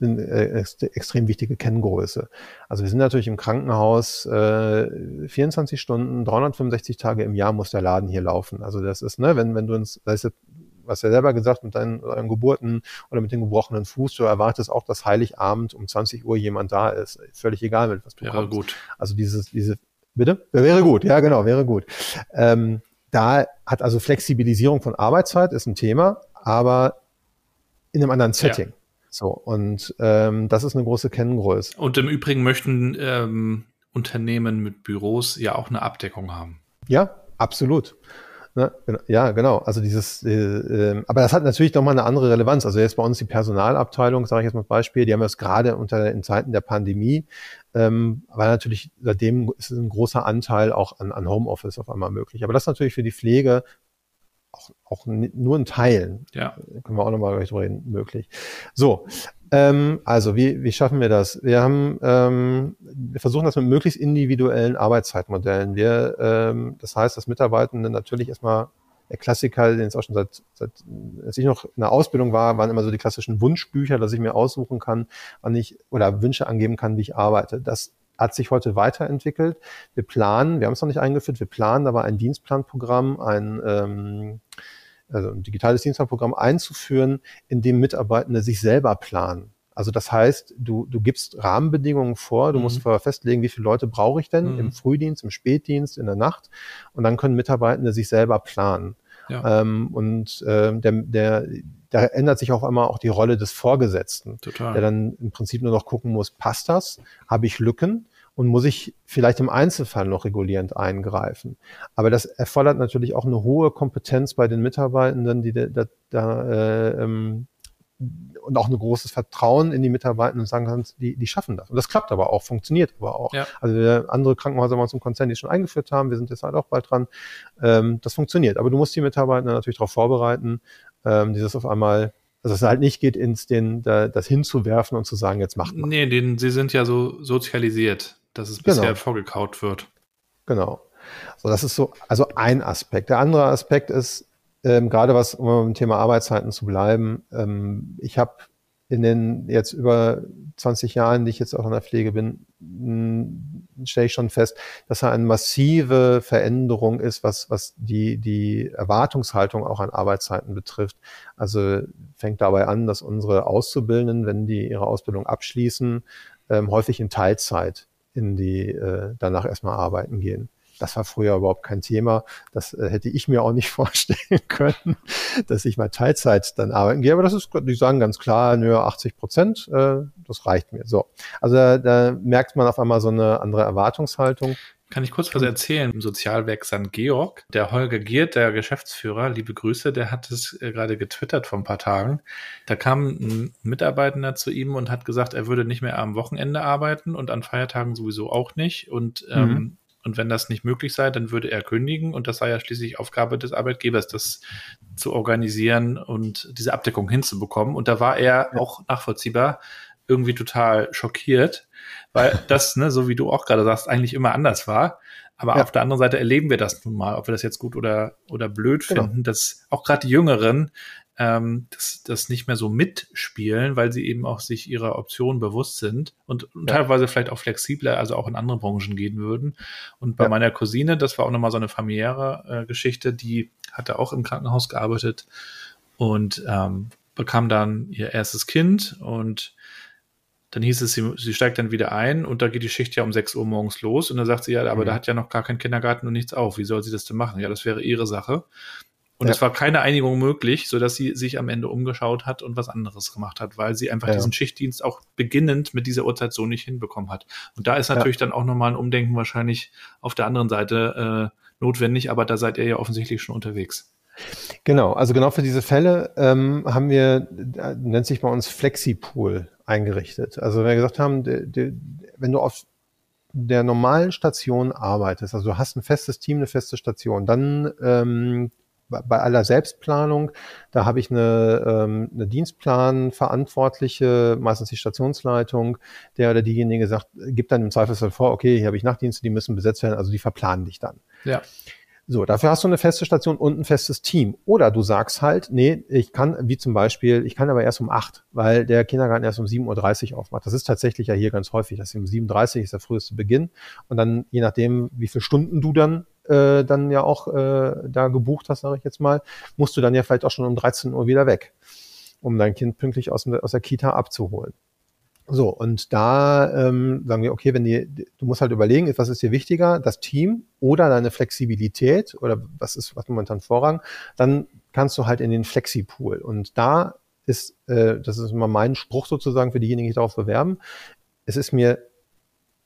eine äh, extrem wichtige Kenngröße. Also wir sind natürlich im Krankenhaus äh, 24 Stunden, 365 Tage im Jahr muss der Laden hier laufen. Also das ist, ne, wenn, wenn du uns, das ist, was ja selber gesagt, mit deinen, deinen Geburten oder mit dem gebrochenen Fuß, du erwartest auch, dass Heiligabend um 20 Uhr jemand da ist. Völlig egal, mit was du Wäre gut. Also dieses, diese, bitte? Wäre gut, ja genau, wäre gut. Ähm, da hat also Flexibilisierung von Arbeitszeit ist ein Thema, aber in einem anderen Setting. Ja. So, und ähm, das ist eine große Kenngröße. Und im Übrigen möchten ähm, Unternehmen mit Büros ja auch eine Abdeckung haben. Ja, absolut. Ne, ja, genau. Also dieses, äh, äh, aber das hat natürlich nochmal eine andere Relevanz. Also jetzt bei uns die Personalabteilung, sage ich jetzt mal Beispiel, die haben das gerade unter in Zeiten der Pandemie, ähm, weil natürlich seitdem ist ein großer Anteil auch an, an Homeoffice auf einmal möglich. Aber das ist natürlich für die Pflege auch, auch nur in Teilen, ja. können wir auch nochmal drüber reden, möglich. So, ähm, also wie, wie schaffen wir das? Wir haben, ähm, wir versuchen das mit möglichst individuellen Arbeitszeitmodellen. Wir, ähm, das heißt, dass Mitarbeitende natürlich erstmal der Klassiker, den es auch schon seit, seit, als ich noch in der Ausbildung war, waren immer so die klassischen Wunschbücher, dass ich mir aussuchen kann, wann ich oder Wünsche angeben kann, wie ich arbeite. Das hat sich heute weiterentwickelt. Wir planen, wir haben es noch nicht eingeführt, wir planen aber ein Dienstplanprogramm, ein, ähm, also ein digitales Dienstplanprogramm einzuführen, in dem Mitarbeitende sich selber planen. Also das heißt, du, du gibst Rahmenbedingungen vor, du mhm. musst vorher festlegen, wie viele Leute brauche ich denn mhm. im Frühdienst, im Spätdienst, in der Nacht und dann können Mitarbeitende sich selber planen. Ja. Ähm, und ähm, der, der, da ändert sich auf einmal auch die Rolle des Vorgesetzten, Total. der dann im Prinzip nur noch gucken muss, passt das? Habe ich Lücken? Und muss ich vielleicht im Einzelfall noch regulierend eingreifen? Aber das erfordert natürlich auch eine hohe Kompetenz bei den Mitarbeitenden, die da, da äh, ähm, und auch ein großes Vertrauen in die Mitarbeiter und sagen kannst, die, die schaffen das. Und das klappt aber auch, funktioniert aber auch. Ja. Also wir, andere Krankenhäuser bei uns im Konzern, die es schon eingeführt haben, wir sind jetzt halt auch bald dran, ähm, das funktioniert. Aber du musst die Mitarbeiter natürlich darauf vorbereiten, ähm, dieses auf einmal also dass es halt nicht geht, ins den, da, das hinzuwerfen und zu sagen, jetzt macht man. Nee, den, sie sind ja so sozialisiert, dass es bisher genau. vorgekaut wird. Genau. So, das ist so, also ein Aspekt. Der andere Aspekt ist, ähm, gerade was, um beim Thema Arbeitszeiten zu bleiben, ähm, ich habe in den jetzt über 20 Jahren, die ich jetzt auch in der Pflege bin, stelle ich schon fest, dass da eine massive Veränderung ist, was, was die, die Erwartungshaltung auch an Arbeitszeiten betrifft. Also fängt dabei an, dass unsere Auszubildenden, wenn die ihre Ausbildung abschließen, ähm, häufig in Teilzeit in die äh, danach erstmal arbeiten gehen. Das war früher überhaupt kein Thema. Das äh, hätte ich mir auch nicht vorstellen können, dass ich mal Teilzeit dann arbeiten gehe. Aber das ist, die sagen ganz klar, nö, 80 Prozent, äh, das reicht mir. So. Also da, da merkt man auf einmal so eine andere Erwartungshaltung. Kann ich kurz was erzählen? Im Sozialwerk St. Georg, der Holger Giert, der Geschäftsführer, liebe Grüße, der hat es äh, gerade getwittert vor ein paar Tagen. Da kam ein Mitarbeitender zu ihm und hat gesagt, er würde nicht mehr am Wochenende arbeiten und an Feiertagen sowieso auch nicht. Und ähm, mhm. Und wenn das nicht möglich sei, dann würde er kündigen. Und das sei ja schließlich Aufgabe des Arbeitgebers, das zu organisieren und diese Abdeckung hinzubekommen. Und da war er ja. auch nachvollziehbar irgendwie total schockiert, weil das, ne, so wie du auch gerade sagst, eigentlich immer anders war. Aber ja. auf der anderen Seite erleben wir das nun mal, ob wir das jetzt gut oder, oder blöd genau. finden, dass auch gerade die Jüngeren ähm, das, das nicht mehr so mitspielen, weil sie eben auch sich ihrer Option bewusst sind und, und ja. teilweise vielleicht auch flexibler, also auch in andere Branchen gehen würden. Und bei ja. meiner Cousine, das war auch nochmal so eine familiäre äh, Geschichte, die hatte auch im Krankenhaus gearbeitet und ähm, bekam dann ihr erstes Kind und dann hieß es, sie, sie steigt dann wieder ein und da geht die Schicht ja um 6 Uhr morgens los und dann sagt sie, ja, aber mhm. da hat ja noch gar kein Kindergarten und nichts auf. Wie soll sie das denn machen? Ja, das wäre ihre Sache. Und ja. es war keine Einigung möglich, so dass sie sich am Ende umgeschaut hat und was anderes gemacht hat, weil sie einfach ja. diesen Schichtdienst auch beginnend mit dieser Uhrzeit so nicht hinbekommen hat. Und da ist natürlich ja. dann auch nochmal ein Umdenken wahrscheinlich auf der anderen Seite äh, notwendig, aber da seid ihr ja offensichtlich schon unterwegs. Genau, also genau für diese Fälle ähm, haben wir, äh, nennt sich bei uns Flexipool eingerichtet. Also wir gesagt haben, de, de, wenn du auf der normalen Station arbeitest, also du hast ein festes Team, eine feste Station, dann ähm, bei aller Selbstplanung, da habe ich eine, ähm, eine Dienstplanverantwortliche, meistens die Stationsleitung, der oder diejenige sagt, gibt dann im Zweifelsfall vor, okay, hier habe ich Nachtdienste, die müssen besetzt werden, also die verplanen dich dann. Ja. So, dafür hast du eine feste Station und ein festes Team. Oder du sagst halt, nee, ich kann, wie zum Beispiel, ich kann aber erst um acht, weil der Kindergarten erst um 7.30 Uhr aufmacht. Das ist tatsächlich ja hier ganz häufig. Das ist um 7.30 Uhr ist der früheste Beginn. Und dann, je nachdem, wie viele Stunden du dann äh, dann ja auch äh, da gebucht hast, sage ich jetzt mal, musst du dann ja vielleicht auch schon um 13 Uhr wieder weg, um dein Kind pünktlich aus, aus der Kita abzuholen. So, und da ähm, sagen wir, okay, wenn die, du musst halt überlegen, was ist dir wichtiger, das Team oder deine Flexibilität oder was ist was momentan Vorrang, dann kannst du halt in den Flexi-Pool. Und da ist, äh, das ist immer mein Spruch sozusagen für diejenigen, die darauf bewerben, es ist mir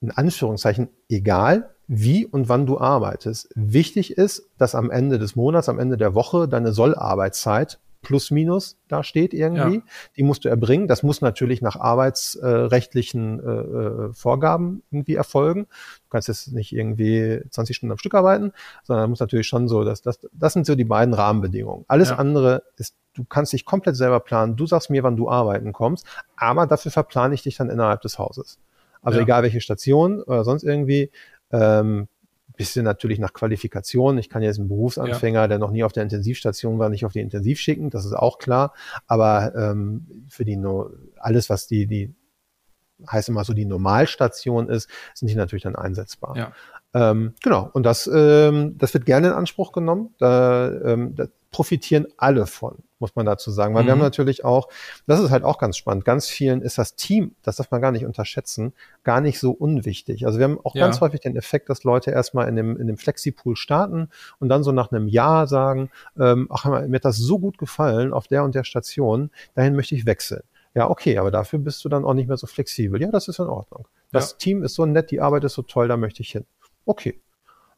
in Anführungszeichen egal, wie und wann du arbeitest. Wichtig ist, dass am Ende des Monats, am Ende der Woche deine Sollarbeitszeit plus minus da steht irgendwie. Ja. Die musst du erbringen. Das muss natürlich nach arbeitsrechtlichen äh, äh, Vorgaben irgendwie erfolgen. Du kannst jetzt nicht irgendwie 20 Stunden am Stück arbeiten, sondern muss natürlich schon so, dass das, das sind so die beiden Rahmenbedingungen. Alles ja. andere ist, du kannst dich komplett selber planen. Du sagst mir, wann du arbeiten kommst, aber dafür verplane ich dich dann innerhalb des Hauses. Also ja. egal welche Station oder sonst irgendwie, ähm, bisschen natürlich nach Qualifikation. Ich kann jetzt einen Berufsanfänger, ja. der noch nie auf der Intensivstation war, nicht auf die Intensiv schicken, das ist auch klar. Aber ähm, für die no alles, was die, die heißt immer so die Normalstation ist, sind die natürlich dann einsetzbar. Ja. Ähm, genau, und das, ähm, das wird gerne in Anspruch genommen. Da, ähm, da profitieren alle von, muss man dazu sagen. Weil mhm. wir haben mhm. natürlich auch, das ist halt auch ganz spannend, ganz vielen ist das Team, das darf man gar nicht unterschätzen, gar nicht so unwichtig. Also wir haben auch ja. ganz häufig den Effekt, dass Leute erstmal in dem, in dem Flexi-Pool starten und dann so nach einem Jahr sagen, ähm, ach, mir hat das so gut gefallen auf der und der Station, dahin möchte ich wechseln. Ja, okay, aber dafür bist du dann auch nicht mehr so flexibel. Ja, das ist in Ordnung. Das ja. Team ist so nett, die Arbeit ist so toll, da möchte ich hin. Okay,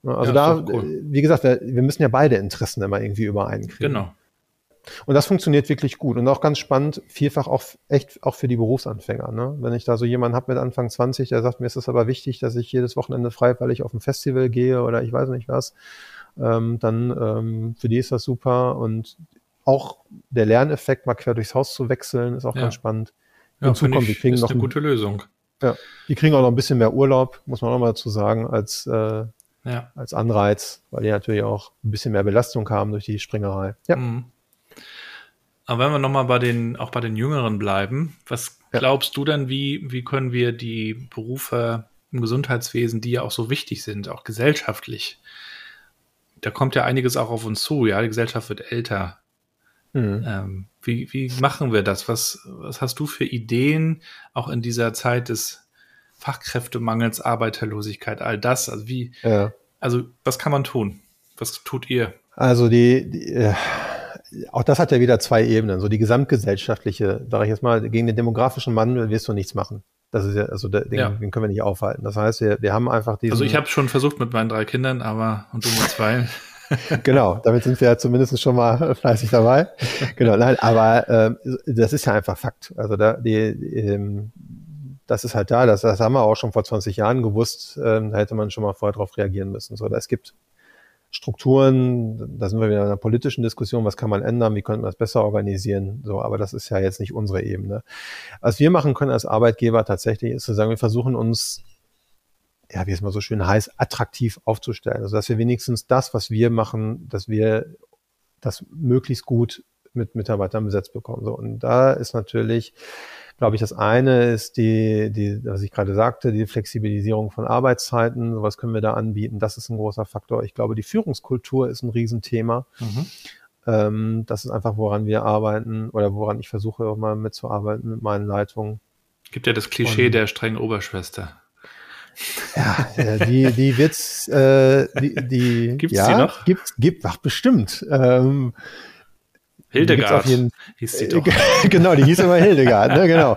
Ne, also ja, da, cool. wie gesagt, wir, wir, müssen ja beide Interessen immer irgendwie übereinkriegen. Genau. Und das funktioniert wirklich gut und auch ganz spannend, vielfach auch echt auch für die Berufsanfänger. Ne? Wenn ich da so jemanden habe mit Anfang 20, der sagt, mir ist es aber wichtig, dass ich jedes Wochenende frei, weil ich auf ein Festival gehe oder ich weiß nicht was, ähm, dann ähm, für die ist das super und auch der Lerneffekt, mal quer durchs Haus zu wechseln, ist auch ja. ganz spannend. Ja, Hinzu kommt, die kriegen ist noch eine gute Lösung. Ja, die kriegen auch noch ein bisschen mehr Urlaub, muss man auch mal dazu sagen, als, äh, ja. als Anreiz, weil die natürlich auch ein bisschen mehr Belastung haben durch die Springerei. Ja. Mhm. Aber wenn wir nochmal bei den, auch bei den Jüngeren bleiben, was ja. glaubst du denn, wie, wie können wir die Berufe im Gesundheitswesen, die ja auch so wichtig sind, auch gesellschaftlich, da kommt ja einiges auch auf uns zu, ja, die Gesellschaft wird älter. Mhm. Ähm, wie, wie machen wir das? Was, was hast du für Ideen, auch in dieser Zeit des Fachkräftemangels, Arbeiterlosigkeit, all das? Also wie, ja. also was kann man tun? Was tut ihr? Also die, die äh, auch das hat ja wieder zwei Ebenen. So die gesamtgesellschaftliche, sage ich jetzt mal, gegen den demografischen Wandel wirst du nichts machen. Das ist ja, also den, ja. den können wir nicht aufhalten. Das heißt, wir, wir haben einfach diesen. Also ich habe schon versucht mit meinen drei Kindern, aber und du mit zwei. genau, damit sind wir ja zumindest schon mal fleißig dabei. Genau, nein, aber äh, das ist ja einfach Fakt. Also da, die, ähm, das ist halt da, das, das haben wir auch schon vor 20 Jahren gewusst, ähm, da hätte man schon mal vorher drauf reagieren müssen. So, es gibt Strukturen, da sind wir wieder in einer politischen Diskussion, was kann man ändern, wie könnte man das besser organisieren, so, aber das ist ja jetzt nicht unsere Ebene. Was wir machen können als Arbeitgeber tatsächlich ist zu sagen, wir versuchen uns ja, wie es mal so schön heißt, attraktiv aufzustellen. Also dass wir wenigstens das, was wir machen, dass wir das möglichst gut mit Mitarbeitern besetzt bekommen. So, und da ist natürlich, glaube ich, das eine ist die, die, was ich gerade sagte, die Flexibilisierung von Arbeitszeiten. Sowas können wir da anbieten. Das ist ein großer Faktor. Ich glaube, die Führungskultur ist ein Riesenthema. Mhm. Ähm, das ist einfach, woran wir arbeiten oder woran ich versuche auch mal mitzuarbeiten mit meinen Leitungen. Gibt ja das Klischee und, der strengen Oberschwester. Ja, die, die wird's, äh, die, die gibt's ja, die noch? Gibt, gibt, ach bestimmt. Ähm, Hildegard jeden, hieß sie doch. genau, die hieß immer Hildegard, ne, genau.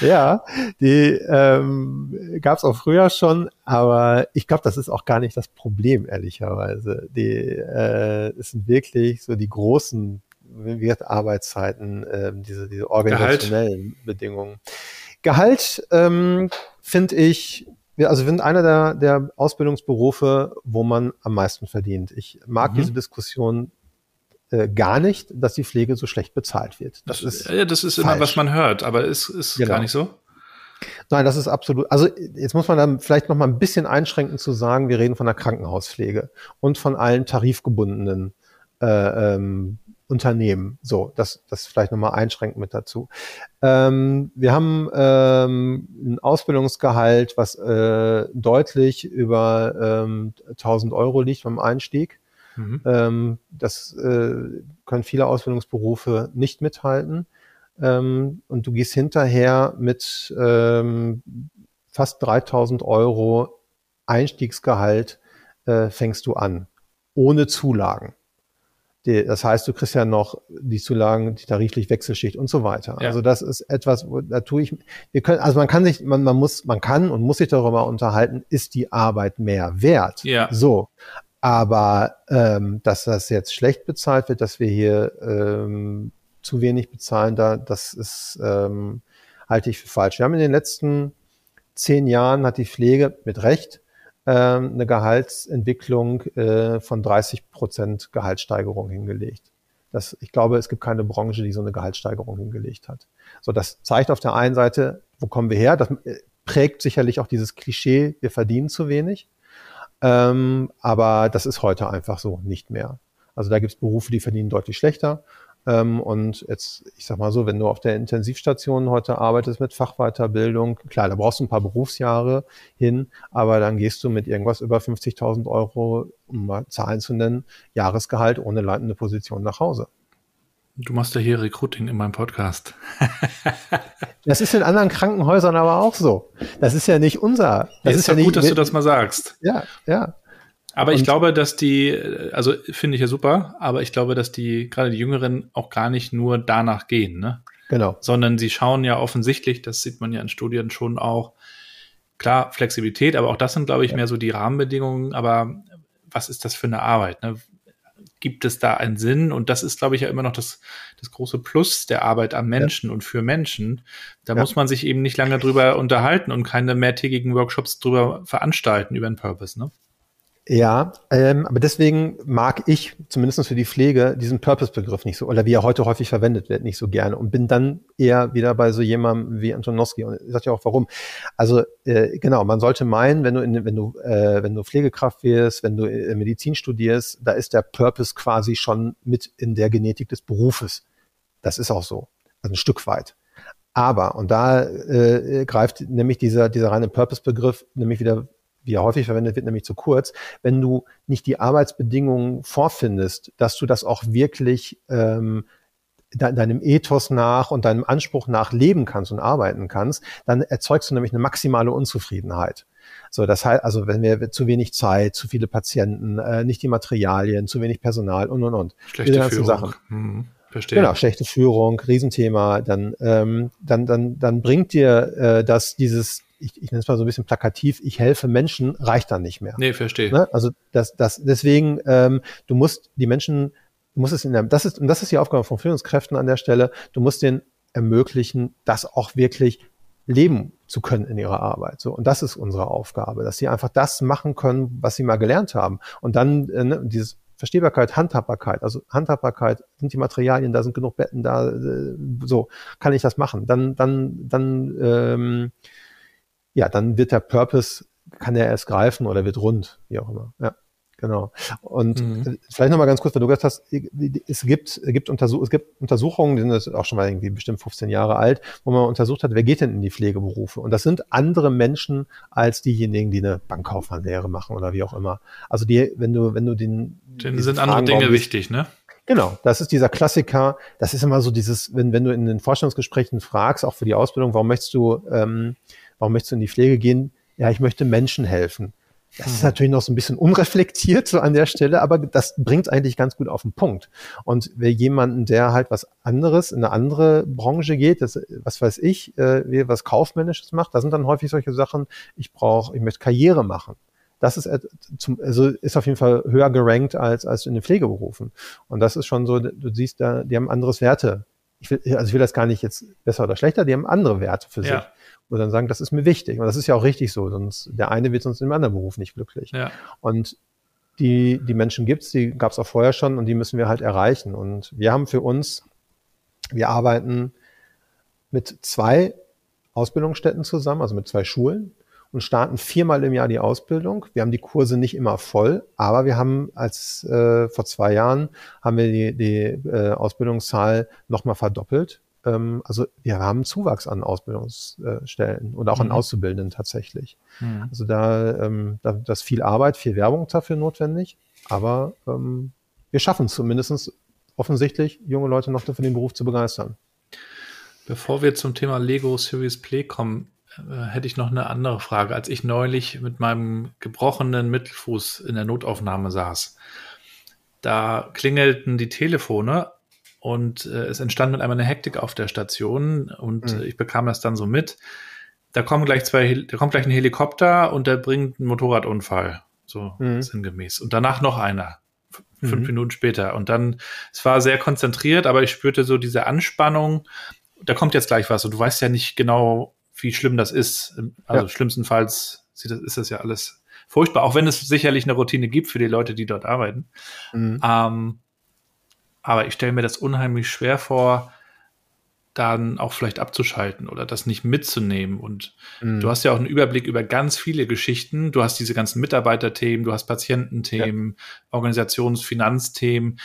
Ja, die ähm, gab es auch früher schon, aber ich glaube, das ist auch gar nicht das Problem, ehrlicherweise. Die äh, es sind wirklich so die großen wie gesagt, Arbeitszeiten, äh, diese, diese organisationellen Gehalt. Bedingungen. Gehalt ähm, finde ich also wir sind einer der, der Ausbildungsberufe, wo man am meisten verdient. Ich mag mhm. diese Diskussion äh, gar nicht, dass die Pflege so schlecht bezahlt wird. Das, das ist, ja, das ist falsch. immer, was man hört, aber ist, ist genau. gar nicht so. Nein, das ist absolut. Also jetzt muss man dann vielleicht noch mal ein bisschen einschränken zu sagen, wir reden von der Krankenhauspflege und von allen tarifgebundenen äh, ähm, Unternehmen. So, das, das vielleicht nochmal einschränken mit dazu. Ähm, wir haben ähm, ein Ausbildungsgehalt, was äh, deutlich über ähm, 1000 Euro liegt beim Einstieg. Mhm. Ähm, das äh, können viele Ausbildungsberufe nicht mithalten. Ähm, und du gehst hinterher mit ähm, fast 3000 Euro Einstiegsgehalt äh, fängst du an, ohne Zulagen. Die, das heißt, du kriegst ja noch die Zulagen, die tariflich Wechselschicht und so weiter. Ja. Also das ist etwas, wo, da tue ich, wir können, also man kann sich, man, man muss, man kann und muss sich darüber unterhalten, ist die Arbeit mehr wert? Ja. So. Aber ähm, dass das jetzt schlecht bezahlt wird, dass wir hier ähm, zu wenig bezahlen, da, das ist, ähm, halte ich für falsch. Wir haben in den letzten zehn Jahren hat die Pflege mit Recht eine Gehaltsentwicklung äh, von 30 Prozent Gehaltssteigerung hingelegt. Das, ich glaube, es gibt keine Branche, die so eine Gehaltssteigerung hingelegt hat. So, das zeigt auf der einen Seite, wo kommen wir her? Das äh, prägt sicherlich auch dieses Klischee, wir verdienen zu wenig. Ähm, aber das ist heute einfach so nicht mehr. Also da gibt es Berufe, die verdienen deutlich schlechter ähm, und jetzt, ich sag mal so, wenn du auf der Intensivstation heute arbeitest mit Fachweiterbildung, klar, da brauchst du ein paar Berufsjahre hin, aber dann gehst du mit irgendwas über 50.000 Euro, um mal Zahlen zu nennen, Jahresgehalt ohne leitende Position nach Hause. Du machst ja hier Recruiting in meinem Podcast. das ist in anderen Krankenhäusern aber auch so. Das ist ja nicht unser. Das ist, ist ja gut, nicht, dass du das mal sagst. Ja, ja. Aber ich glaube, dass die, also finde ich ja super, aber ich glaube, dass die, gerade die Jüngeren auch gar nicht nur danach gehen, ne? Genau. Sondern sie schauen ja offensichtlich, das sieht man ja in Studien schon auch, klar, Flexibilität, aber auch das sind, glaube ich, ja. mehr so die Rahmenbedingungen, aber was ist das für eine Arbeit, ne? gibt es da einen Sinn? Und das ist, glaube ich, ja immer noch das, das große Plus der Arbeit am Menschen ja. und für Menschen. Da ja. muss man sich eben nicht lange drüber unterhalten und keine mehrtägigen Workshops drüber veranstalten über den Purpose, ne? Ja, ähm, aber deswegen mag ich zumindest für die Pflege diesen Purpose-Begriff nicht so, oder wie er heute häufig verwendet wird, nicht so gerne und bin dann eher wieder bei so jemandem wie Antonowski und ich sage ja auch warum. Also äh, genau, man sollte meinen, wenn du in, wenn du äh, wenn du Pflegekraft wirst, wenn du äh, Medizin studierst, da ist der Purpose quasi schon mit in der Genetik des Berufes. Das ist auch so, also ein Stück weit. Aber und da äh, greift nämlich dieser dieser reine Purpose-Begriff nämlich wieder wie er häufig verwendet wird, nämlich zu kurz, wenn du nicht die Arbeitsbedingungen vorfindest, dass du das auch wirklich ähm, de deinem Ethos nach und deinem Anspruch nach leben kannst und arbeiten kannst, dann erzeugst du nämlich eine maximale Unzufriedenheit. So, das heißt, also wenn wir zu wenig Zeit, zu viele Patienten, äh, nicht die Materialien, zu wenig Personal und und und. Schlechte Führung. Sachen. Hm, verstehe. Genau, schlechte Führung, Riesenthema, dann, ähm, dann, dann, dann bringt dir äh, das dieses ich, ich nenne es mal so ein bisschen plakativ, ich helfe Menschen, reicht dann nicht mehr. Nee, verstehe. Ne? Also das, das, deswegen, ähm, du musst die Menschen, du musst es in der, das ist, und das ist die Aufgabe von Führungskräften an der Stelle, du musst denen ermöglichen, das auch wirklich leben zu können in ihrer Arbeit. So, und das ist unsere Aufgabe, dass sie einfach das machen können, was sie mal gelernt haben. Und dann äh, ne, dieses Verstehbarkeit, Handhabbarkeit, also Handhabbarkeit, sind die Materialien da, sind genug Betten da, äh, so kann ich das machen. Dann, dann, dann ähm, ja, dann wird der Purpose, kann er erst greifen oder wird rund, wie auch immer. Ja. Genau. Und mhm. vielleicht nochmal ganz kurz, weil du gesagt hast, es gibt, es gibt, Untersuch es gibt Untersuchungen, die sind auch schon mal irgendwie bestimmt 15 Jahre alt, wo man untersucht hat, wer geht denn in die Pflegeberufe? Und das sind andere Menschen als diejenigen, die eine Bankkaufmannlehre machen oder wie auch immer. Also die, wenn du, wenn du den. Denen sind andere Dinge bist, wichtig, ne? Genau, das ist dieser Klassiker. Das ist immer so dieses, wenn, wenn du in den Vorstellungsgesprächen fragst, auch für die Ausbildung, warum möchtest du ähm, Warum möchtest du in die Pflege gehen? Ja, ich möchte Menschen helfen. Das ist mhm. natürlich noch so ein bisschen unreflektiert so an der Stelle, aber das bringt eigentlich ganz gut auf den Punkt. Und wer jemanden, der halt was anderes, in eine andere Branche geht, das, was weiß ich, äh, was Kaufmännisches macht, da sind dann häufig solche Sachen, ich brauche, ich möchte Karriere machen. Das ist, zum, also ist auf jeden Fall höher gerankt als, als in den Pflegeberufen. Und das ist schon so, du siehst da, die haben anderes Werte. Ich will, also ich will das gar nicht jetzt besser oder schlechter, die haben andere Werte für ja. sich und dann sagen, das ist mir wichtig. Und das ist ja auch richtig so, sonst der eine wird sonst im anderen Beruf nicht glücklich. Ja. Und die, die Menschen gibt's, die gab's auch vorher schon und die müssen wir halt erreichen. Und wir haben für uns, wir arbeiten mit zwei Ausbildungsstätten zusammen, also mit zwei Schulen und starten viermal im Jahr die Ausbildung. Wir haben die Kurse nicht immer voll, aber wir haben als äh, vor zwei Jahren haben wir die, die äh, Ausbildungszahl nochmal verdoppelt ähm, also wir haben Zuwachs an Ausbildungsstellen und auch mhm. an Auszubildenden tatsächlich. Mhm. Also da, ähm, da, da ist viel Arbeit, viel Werbung dafür notwendig, aber ähm, wir schaffen es zumindest offensichtlich, junge Leute noch für den Beruf zu begeistern. Bevor wir zum Thema Lego Series Play kommen, äh, hätte ich noch eine andere Frage. Als ich neulich mit meinem gebrochenen Mittelfuß in der Notaufnahme saß, da klingelten die Telefone und äh, es entstand mit einmal eine Hektik auf der Station und mhm. ich bekam das dann so mit. Da kommen gleich zwei, da kommt gleich ein Helikopter und der bringt einen Motorradunfall, so mhm. sinngemäß. Und danach noch einer, fünf mhm. Minuten später. Und dann, es war sehr konzentriert, aber ich spürte so diese Anspannung. Da kommt jetzt gleich was und du weißt ja nicht genau, wie schlimm das ist. Also ja. schlimmstenfalls ist das ja alles furchtbar, auch wenn es sicherlich eine Routine gibt für die Leute, die dort arbeiten. Mhm. Ähm, aber ich stelle mir das unheimlich schwer vor, dann auch vielleicht abzuschalten oder das nicht mitzunehmen. Und mhm. du hast ja auch einen Überblick über ganz viele Geschichten. Du hast diese ganzen Mitarbeiterthemen, du hast Patiententhemen, ja. Organisations-, Finanzthemen.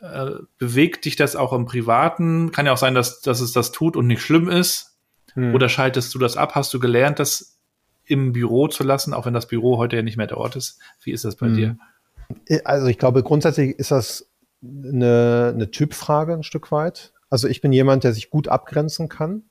Äh, bewegt dich das auch im Privaten? Kann ja auch sein, dass, dass es das tut und nicht schlimm ist. Mhm. Oder schaltest du das ab? Hast du gelernt, das im Büro zu lassen, auch wenn das Büro heute ja nicht mehr der Ort ist? Wie ist das bei mhm. dir? Also ich glaube, grundsätzlich ist das eine, eine Typfrage ein Stück weit. Also ich bin jemand, der sich gut abgrenzen kann.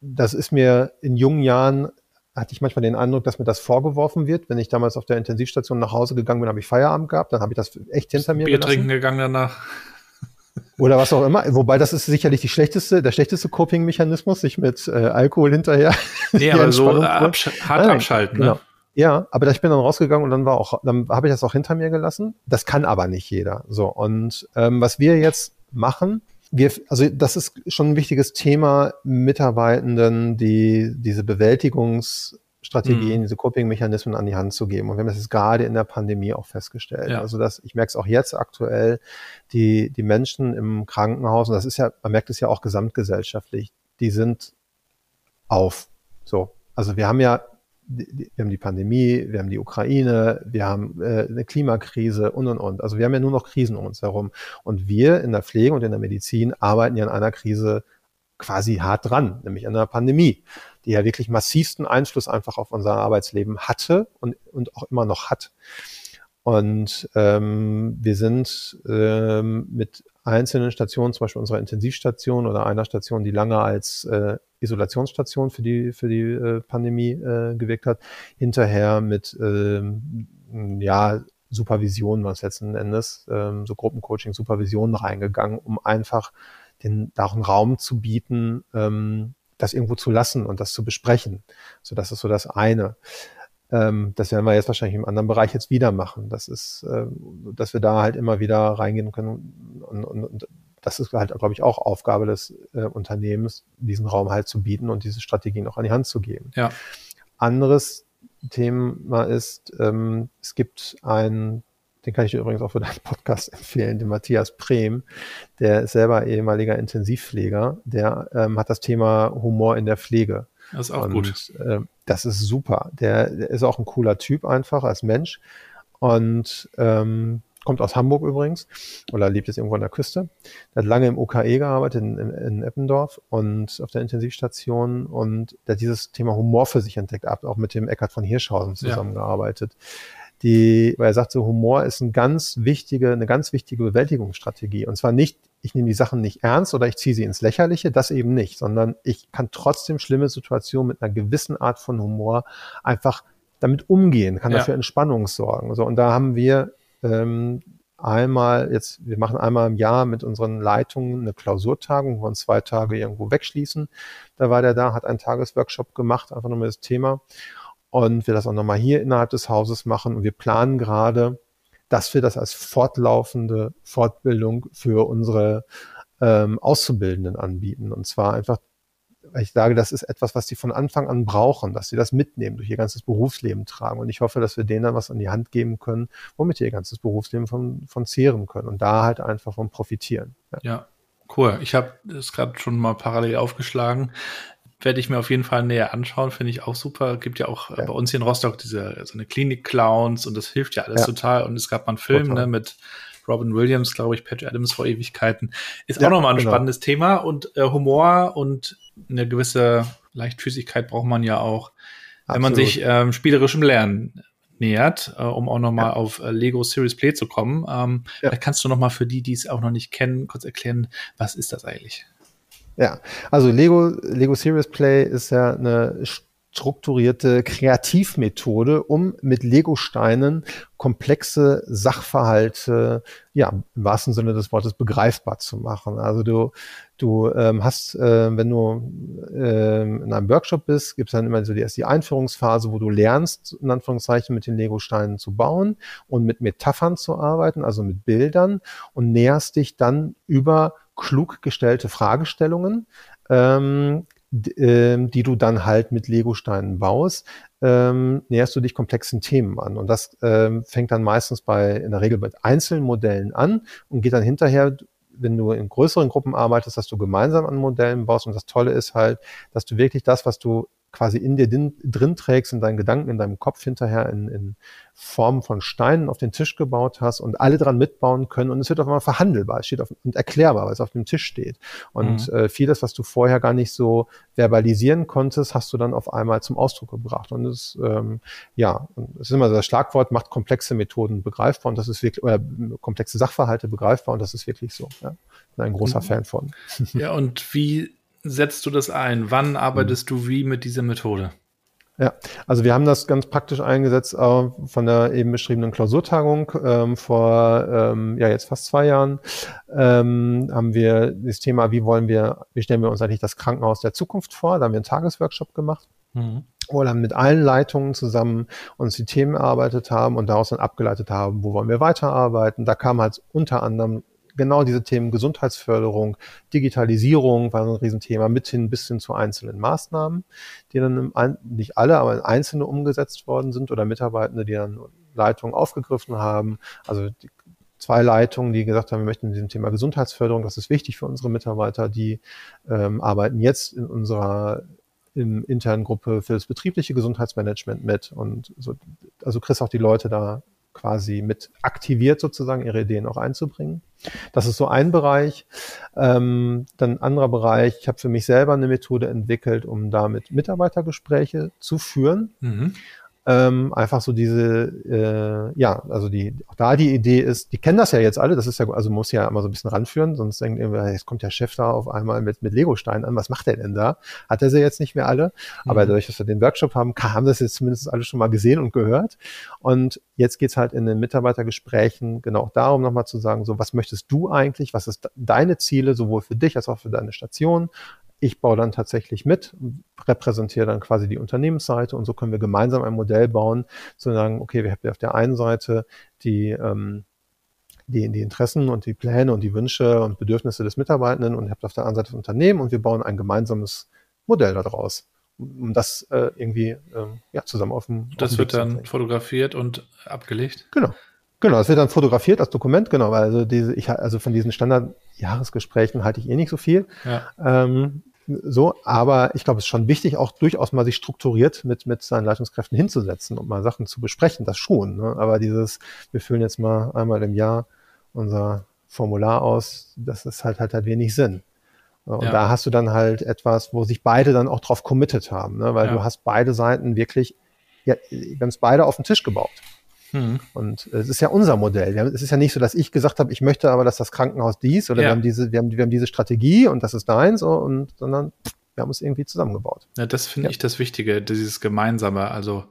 Das ist mir in jungen Jahren, hatte ich manchmal den Eindruck, dass mir das vorgeworfen wird. Wenn ich damals auf der Intensivstation nach Hause gegangen bin, habe ich Feierabend gehabt, dann habe ich das echt hinter mir Bier gelassen. trinken gegangen danach. Oder was auch immer. Wobei das ist sicherlich die schlechteste, der schlechteste Coping-Mechanismus, sich mit äh, Alkohol hinterher. Nee, aber so absch hart Nein, abschalten. Genau. Ja, aber ich bin dann rausgegangen und dann war auch, dann habe ich das auch hinter mir gelassen. Das kann aber nicht jeder. So und ähm, was wir jetzt machen, wir, also das ist schon ein wichtiges Thema, Mitarbeitenden, die diese Bewältigungsstrategien, mhm. diese Coping-Mechanismen an die Hand zu geben. Und wir haben das jetzt gerade in der Pandemie auch festgestellt. Ja. Also dass ich merke es auch jetzt aktuell, die, die Menschen im Krankenhaus, und das ist ja, man merkt es ja auch gesamtgesellschaftlich, die sind auf. So. Also wir haben ja wir haben die Pandemie, wir haben die Ukraine, wir haben äh, eine Klimakrise und und und. Also wir haben ja nur noch Krisen um uns herum. Und wir in der Pflege und in der Medizin arbeiten ja an einer Krise quasi hart dran, nämlich an einer Pandemie, die ja wirklich massivsten Einfluss einfach auf unser Arbeitsleben hatte und, und auch immer noch hat. Und ähm, wir sind ähm, mit einzelnen Stationen, zum Beispiel unserer Intensivstation oder einer Station, die lange als äh, Isolationsstation für die, für die äh, Pandemie äh, gewirkt hat, hinterher mit ähm, ja, Supervision, was letzten Endes, ähm, so Gruppencoaching, Supervision reingegangen, um einfach den, da auch einen Raum zu bieten, ähm, das irgendwo zu lassen und das zu besprechen. So, das ist so das eine. Ähm, das werden wir jetzt wahrscheinlich im anderen Bereich jetzt wieder machen. Das ist, äh, dass wir da halt immer wieder reingehen können und, und, und das ist halt, glaube ich, auch Aufgabe des äh, Unternehmens, diesen Raum halt zu bieten und diese Strategien auch an die Hand zu geben. Ja. Anderes Thema ist, ähm, es gibt ein, den kann ich dir übrigens auch für deinen Podcast empfehlen, den Matthias Prehm, der ist selber ehemaliger Intensivpfleger, der ähm, hat das Thema Humor in der Pflege. Das ist auch und, gut. Äh, das ist super. Der, der, ist auch ein cooler Typ einfach als Mensch. Und ähm, kommt aus Hamburg übrigens oder lebt jetzt irgendwo an der Küste. Der hat lange im UKE gearbeitet in, in, in Eppendorf und auf der Intensivstation und der hat dieses Thema Humor für sich entdeckt, hat auch mit dem Eckhard von Hirschhausen zusammengearbeitet. Ja. Die, weil er sagt, so Humor ist ein ganz wichtige, eine ganz wichtige Bewältigungsstrategie. Und zwar nicht, ich nehme die Sachen nicht ernst oder ich ziehe sie ins Lächerliche, das eben nicht, sondern ich kann trotzdem schlimme Situationen mit einer gewissen Art von Humor einfach damit umgehen, kann ja. dafür Entspannung sorgen. So, und da haben wir ähm, einmal jetzt, wir machen einmal im Jahr mit unseren Leitungen eine Klausurtagung, wo wir zwei Tage irgendwo wegschließen. Da war der da, hat einen Tagesworkshop gemacht, einfach nur mal das Thema. Und wir das auch nochmal hier innerhalb des Hauses machen. Und wir planen gerade, dass wir das als fortlaufende Fortbildung für unsere ähm, Auszubildenden anbieten. Und zwar einfach ich sage, das ist etwas, was die von Anfang an brauchen, dass sie das mitnehmen, durch ihr ganzes Berufsleben tragen. Und ich hoffe, dass wir denen dann was an die Hand geben können, womit sie ihr ganzes Berufsleben von, von zehren können und da halt einfach von profitieren. Ja, ja cool. Ich habe das gerade schon mal parallel aufgeschlagen. Werde ich mir auf jeden Fall näher anschauen, finde ich auch super. Gibt ja auch ja. bei uns hier in Rostock diese so eine Klinik-Clowns und das hilft ja alles ja. total. Und es gab mal einen Film ne, mit Robin Williams, glaube ich, Patch Adams vor Ewigkeiten. Ist ja, auch nochmal ein genau. spannendes Thema und äh, Humor und eine gewisse Leichtfüßigkeit braucht man ja auch, Absolut. wenn man sich ähm, spielerischem Lernen nähert, äh, um auch nochmal ja. auf äh, Lego Series Play zu kommen. Ähm, ja. Vielleicht kannst du nochmal für die, die es auch noch nicht kennen, kurz erklären, was ist das eigentlich? Ja, also Lego, Lego Series Play ist ja eine strukturierte Kreativmethode, um mit Lego-Steinen komplexe Sachverhalte, ja, im wahrsten Sinne des Wortes begreifbar zu machen. Also du, du ähm, hast, äh, wenn du ähm, in einem Workshop bist, gibt es dann immer so die, erst die Einführungsphase, wo du lernst, in Anführungszeichen, mit den Lego-Steinen zu bauen und mit Metaphern zu arbeiten, also mit Bildern und näherst dich dann über klug gestellte Fragestellungen ähm, die du dann halt mit Lego-Steinen baust, ähm, näherst du dich komplexen Themen an. Und das ähm, fängt dann meistens bei, in der Regel mit einzelnen Modellen an und geht dann hinterher, wenn du in größeren Gruppen arbeitest, dass du gemeinsam an Modellen baust. Und das Tolle ist halt, dass du wirklich das, was du quasi in dir drin, drin trägst, in deinen Gedanken, in deinem Kopf hinterher in, in Form von Steinen auf den Tisch gebaut hast und alle dran mitbauen können und es wird auf einmal verhandelbar, es steht auf, und erklärbar, weil es auf dem Tisch steht. Und mhm. äh, vieles, was du vorher gar nicht so verbalisieren konntest, hast du dann auf einmal zum Ausdruck gebracht. Und es, ähm, ja, es ist immer so das Schlagwort, macht komplexe Methoden begreifbar und das ist wirklich, oder komplexe Sachverhalte begreifbar und das ist wirklich so. Ja. Bin ein großer mhm. Fan von. Ja, und wie setzt du das ein? Wann arbeitest mhm. du wie mit dieser Methode? Ja, also wir haben das ganz praktisch eingesetzt äh, von der eben beschriebenen Klausurtagung ähm, vor ähm, ja jetzt fast zwei Jahren ähm, haben wir das Thema, wie wollen wir, wie stellen wir uns eigentlich das Krankenhaus der Zukunft vor? Da haben wir einen Tagesworkshop gemacht. Mhm. wo wir dann mit allen Leitungen zusammen uns die Themen erarbeitet haben und daraus dann abgeleitet haben, wo wollen wir weiterarbeiten. Da kam halt unter anderem genau diese Themen Gesundheitsförderung, Digitalisierung war so ein Riesenthema, mit hin bis hin zu einzelnen Maßnahmen, die dann im, nicht alle, aber in einzelne umgesetzt worden sind oder Mitarbeitende, die dann Leitungen aufgegriffen haben. Also die, zwei Leitungen, die gesagt haben, wir möchten in diesem Thema Gesundheitsförderung, das ist wichtig für unsere Mitarbeiter, die ähm, arbeiten jetzt in unserer im internen Gruppe für das betriebliche Gesundheitsmanagement mit und so, also kriegst auch die Leute da quasi mit aktiviert, sozusagen ihre Ideen auch einzubringen. Das ist so ein Bereich. Ähm, dann ein anderer Bereich, ich habe für mich selber eine Methode entwickelt, um damit Mitarbeitergespräche zu führen. Mhm. Ähm, einfach so diese, äh, ja, also die, auch da die Idee ist, die kennen das ja jetzt alle, das ist ja, also muss ja immer so ein bisschen ranführen, sonst denkt irgendwer, jetzt kommt der Chef da auf einmal mit, mit Legosteinen an, was macht der denn da? Hat er sie jetzt nicht mehr alle, mhm. aber dadurch, dass wir den Workshop haben, haben das jetzt zumindest alle schon mal gesehen und gehört. Und jetzt geht's halt in den Mitarbeitergesprächen genau darum, nochmal zu sagen, so, was möchtest du eigentlich, was ist deine Ziele, sowohl für dich als auch für deine Station, ich baue dann tatsächlich mit, repräsentiere dann quasi die Unternehmensseite und so können wir gemeinsam ein Modell bauen, zu sagen, okay, wir haben auf der einen Seite die, ähm, die, die Interessen und die Pläne und die Wünsche und Bedürfnisse des Mitarbeitenden und ihr habt auf der anderen Seite das Unternehmen und wir bauen ein gemeinsames Modell daraus, um das äh, irgendwie ähm, ja, zusammen auf dem Das auf wird dann fotografiert und abgelegt? Genau. Genau, das wird dann fotografiert als Dokument, genau, weil also diese, ich also von diesen Standard-Jahresgesprächen halte ich eh nicht so viel. Ja. Ähm, so, aber ich glaube, es ist schon wichtig, auch durchaus mal sich strukturiert mit, mit seinen Leitungskräften hinzusetzen und mal Sachen zu besprechen, das schon. Ne? Aber dieses, wir füllen jetzt mal einmal im Jahr unser Formular aus, das ist halt, halt, halt wenig Sinn. Und ja. da hast du dann halt etwas, wo sich beide dann auch drauf committed haben, ne? weil ja. du hast beide Seiten wirklich, ja, wir haben es beide auf den Tisch gebaut. Mhm. Und es ist ja unser Modell. Haben, es ist ja nicht so, dass ich gesagt habe, ich möchte aber, dass das Krankenhaus dies oder ja. wir haben diese, wir haben, wir haben diese Strategie und das ist deins, und, sondern wir haben es irgendwie zusammengebaut. Ja, das finde ja. ich das Wichtige, dieses Gemeinsame. Also,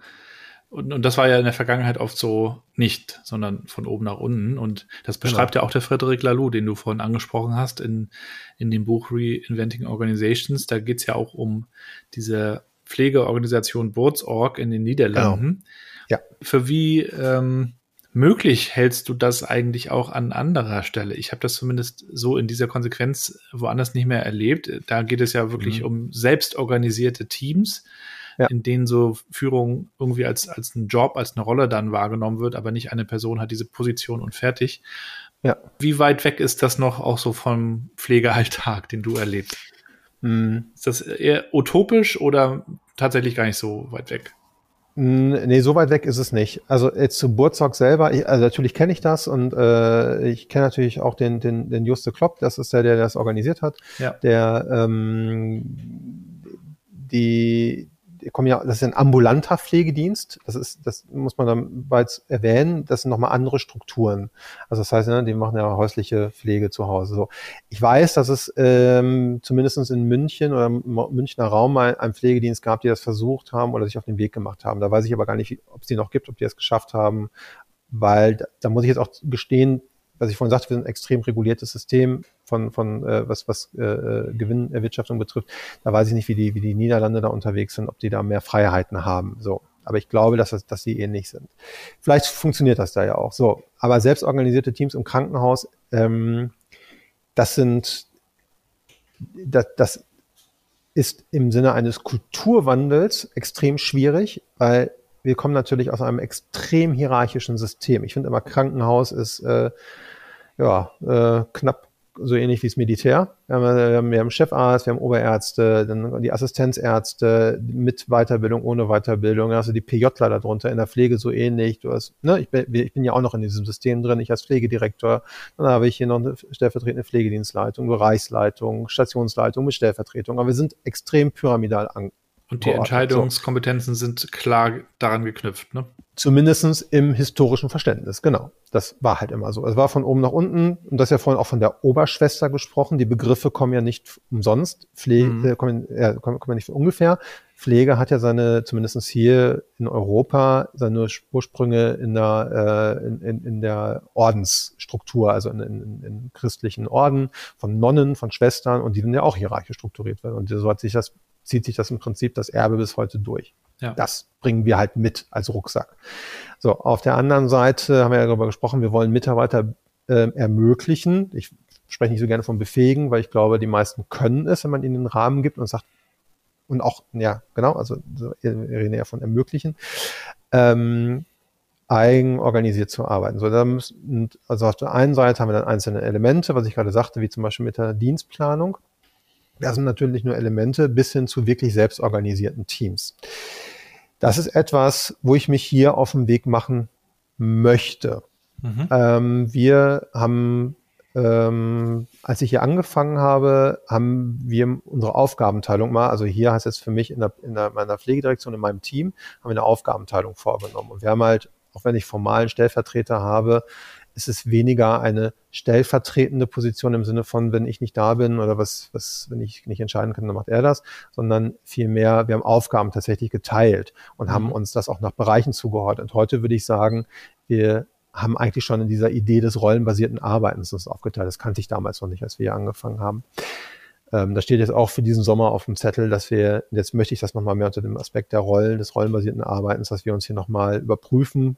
und, und das war ja in der Vergangenheit oft so nicht, sondern von oben nach unten. Und das genau. beschreibt genau. ja auch der Frederik Laloux, den du vorhin angesprochen hast, in, in dem Buch Reinventing Organizations. Da geht es ja auch um diese Pflegeorganisation Boardsorg in den Niederlanden. Genau ja. Für wie ähm, möglich hältst du das eigentlich auch an anderer Stelle? Ich habe das zumindest so in dieser Konsequenz woanders nicht mehr erlebt. Da geht es ja wirklich mhm. um selbstorganisierte Teams, ja. in denen so Führung irgendwie als, als ein Job, als eine Rolle dann wahrgenommen wird, aber nicht eine Person hat diese Position und fertig. Ja. Wie weit weg ist das noch auch so vom Pflegealltag, den du erlebst? Mhm. Ist das eher utopisch oder tatsächlich gar nicht so weit weg? Nee, so weit weg ist es nicht. Also jetzt zu Burzog selber, ich, also natürlich kenne ich das und äh, ich kenne natürlich auch den, den, den Juste Klopp, das ist der, der das organisiert hat, ja. der ähm, die, kommen ja, das ist ein ambulanter Pflegedienst. Das ist, das muss man dann bald erwähnen. Das sind nochmal andere Strukturen. Also das heißt, ne, die machen ja häusliche Pflege zu Hause. So, ich weiß, dass es ähm, zumindest in München oder im Münchner Raum mal einen Pflegedienst gab, die das versucht haben oder sich auf den Weg gemacht haben. Da weiß ich aber gar nicht, ob es die noch gibt, ob die es geschafft haben, weil da muss ich jetzt auch gestehen, was ich vorhin sagte, wir sind ein extrem reguliertes System von, von äh, was, was äh, äh, Gewinnerwirtschaftung betrifft. Da weiß ich nicht, wie die, wie die Niederlande da unterwegs sind, ob die da mehr Freiheiten haben. So. Aber ich glaube, dass, das, dass sie ähnlich sind. Vielleicht funktioniert das da ja auch. So. Aber selbstorganisierte Teams im Krankenhaus, ähm, das sind, das, das ist im Sinne eines Kulturwandels extrem schwierig, weil wir kommen natürlich aus einem extrem hierarchischen System. Ich finde immer, Krankenhaus ist äh, ja, äh, knapp so ähnlich wie das Militär. Wir haben, haben, wir haben Chefarzt, wir haben Oberärzte, dann die Assistenzärzte mit Weiterbildung, ohne Weiterbildung. Dann hast du die PJler darunter in der Pflege so ähnlich. Du hast, ne, ich bin, ich bin ja auch noch in diesem System drin. Ich als Pflegedirektor. Dann habe ich hier noch eine stellvertretende Pflegedienstleitung, Bereichsleitung, Stationsleitung mit Stellvertretung. Aber wir sind extrem pyramidal an, und die Entscheidungskompetenzen sind klar daran geknüpft, ne? Zumindestens im historischen Verständnis, genau. Das war halt immer so. Es war von oben nach unten und das ja vorhin auch von der Oberschwester gesprochen. Die Begriffe kommen ja nicht umsonst, Pflege mhm. äh, kommen, äh, kommen, kommen ja nicht von ungefähr. Pflege hat ja seine, zumindestens hier in Europa, seine Ursprünge in der, äh, in, in, in der Ordensstruktur, also in, in, in christlichen Orden, von Nonnen, von Schwestern und die sind ja auch hierarchisch strukturiert werden. Und so hat sich das zieht sich das im Prinzip das Erbe bis heute durch. Ja. Das bringen wir halt mit als Rucksack. So, auf der anderen Seite haben wir ja darüber gesprochen, wir wollen Mitarbeiter äh, ermöglichen. Ich spreche nicht so gerne von befähigen, weil ich glaube, die meisten können es, wenn man ihnen einen Rahmen gibt und sagt, und auch, ja, genau, also wir reden ja von ermöglichen, ähm, eigenorganisiert zu arbeiten. So, da müssen, also auf der einen Seite haben wir dann einzelne Elemente, was ich gerade sagte, wie zum Beispiel mit der Dienstplanung. Das sind natürlich nur Elemente bis hin zu wirklich selbstorganisierten Teams. Das ist etwas, wo ich mich hier auf den Weg machen möchte. Mhm. Ähm, wir haben, ähm, als ich hier angefangen habe, haben wir unsere Aufgabenteilung mal, also hier heißt es für mich in, der, in der, meiner Pflegedirektion, in meinem Team, haben wir eine Aufgabenteilung vorgenommen. Und wir haben halt, auch wenn ich formalen Stellvertreter habe, ist es weniger eine stellvertretende Position im Sinne von, wenn ich nicht da bin oder was, was, wenn ich nicht entscheiden kann, dann macht er das, sondern vielmehr, wir haben Aufgaben tatsächlich geteilt und mhm. haben uns das auch nach Bereichen zugeordnet. Und heute würde ich sagen, wir haben eigentlich schon in dieser Idee des rollenbasierten Arbeitens uns aufgeteilt. Das kannte ich damals noch nicht, als wir hier angefangen haben. Ähm, da steht jetzt auch für diesen Sommer auf dem Zettel, dass wir, jetzt möchte ich das nochmal mehr unter dem Aspekt der Rollen, des rollenbasierten Arbeitens, dass wir uns hier nochmal überprüfen,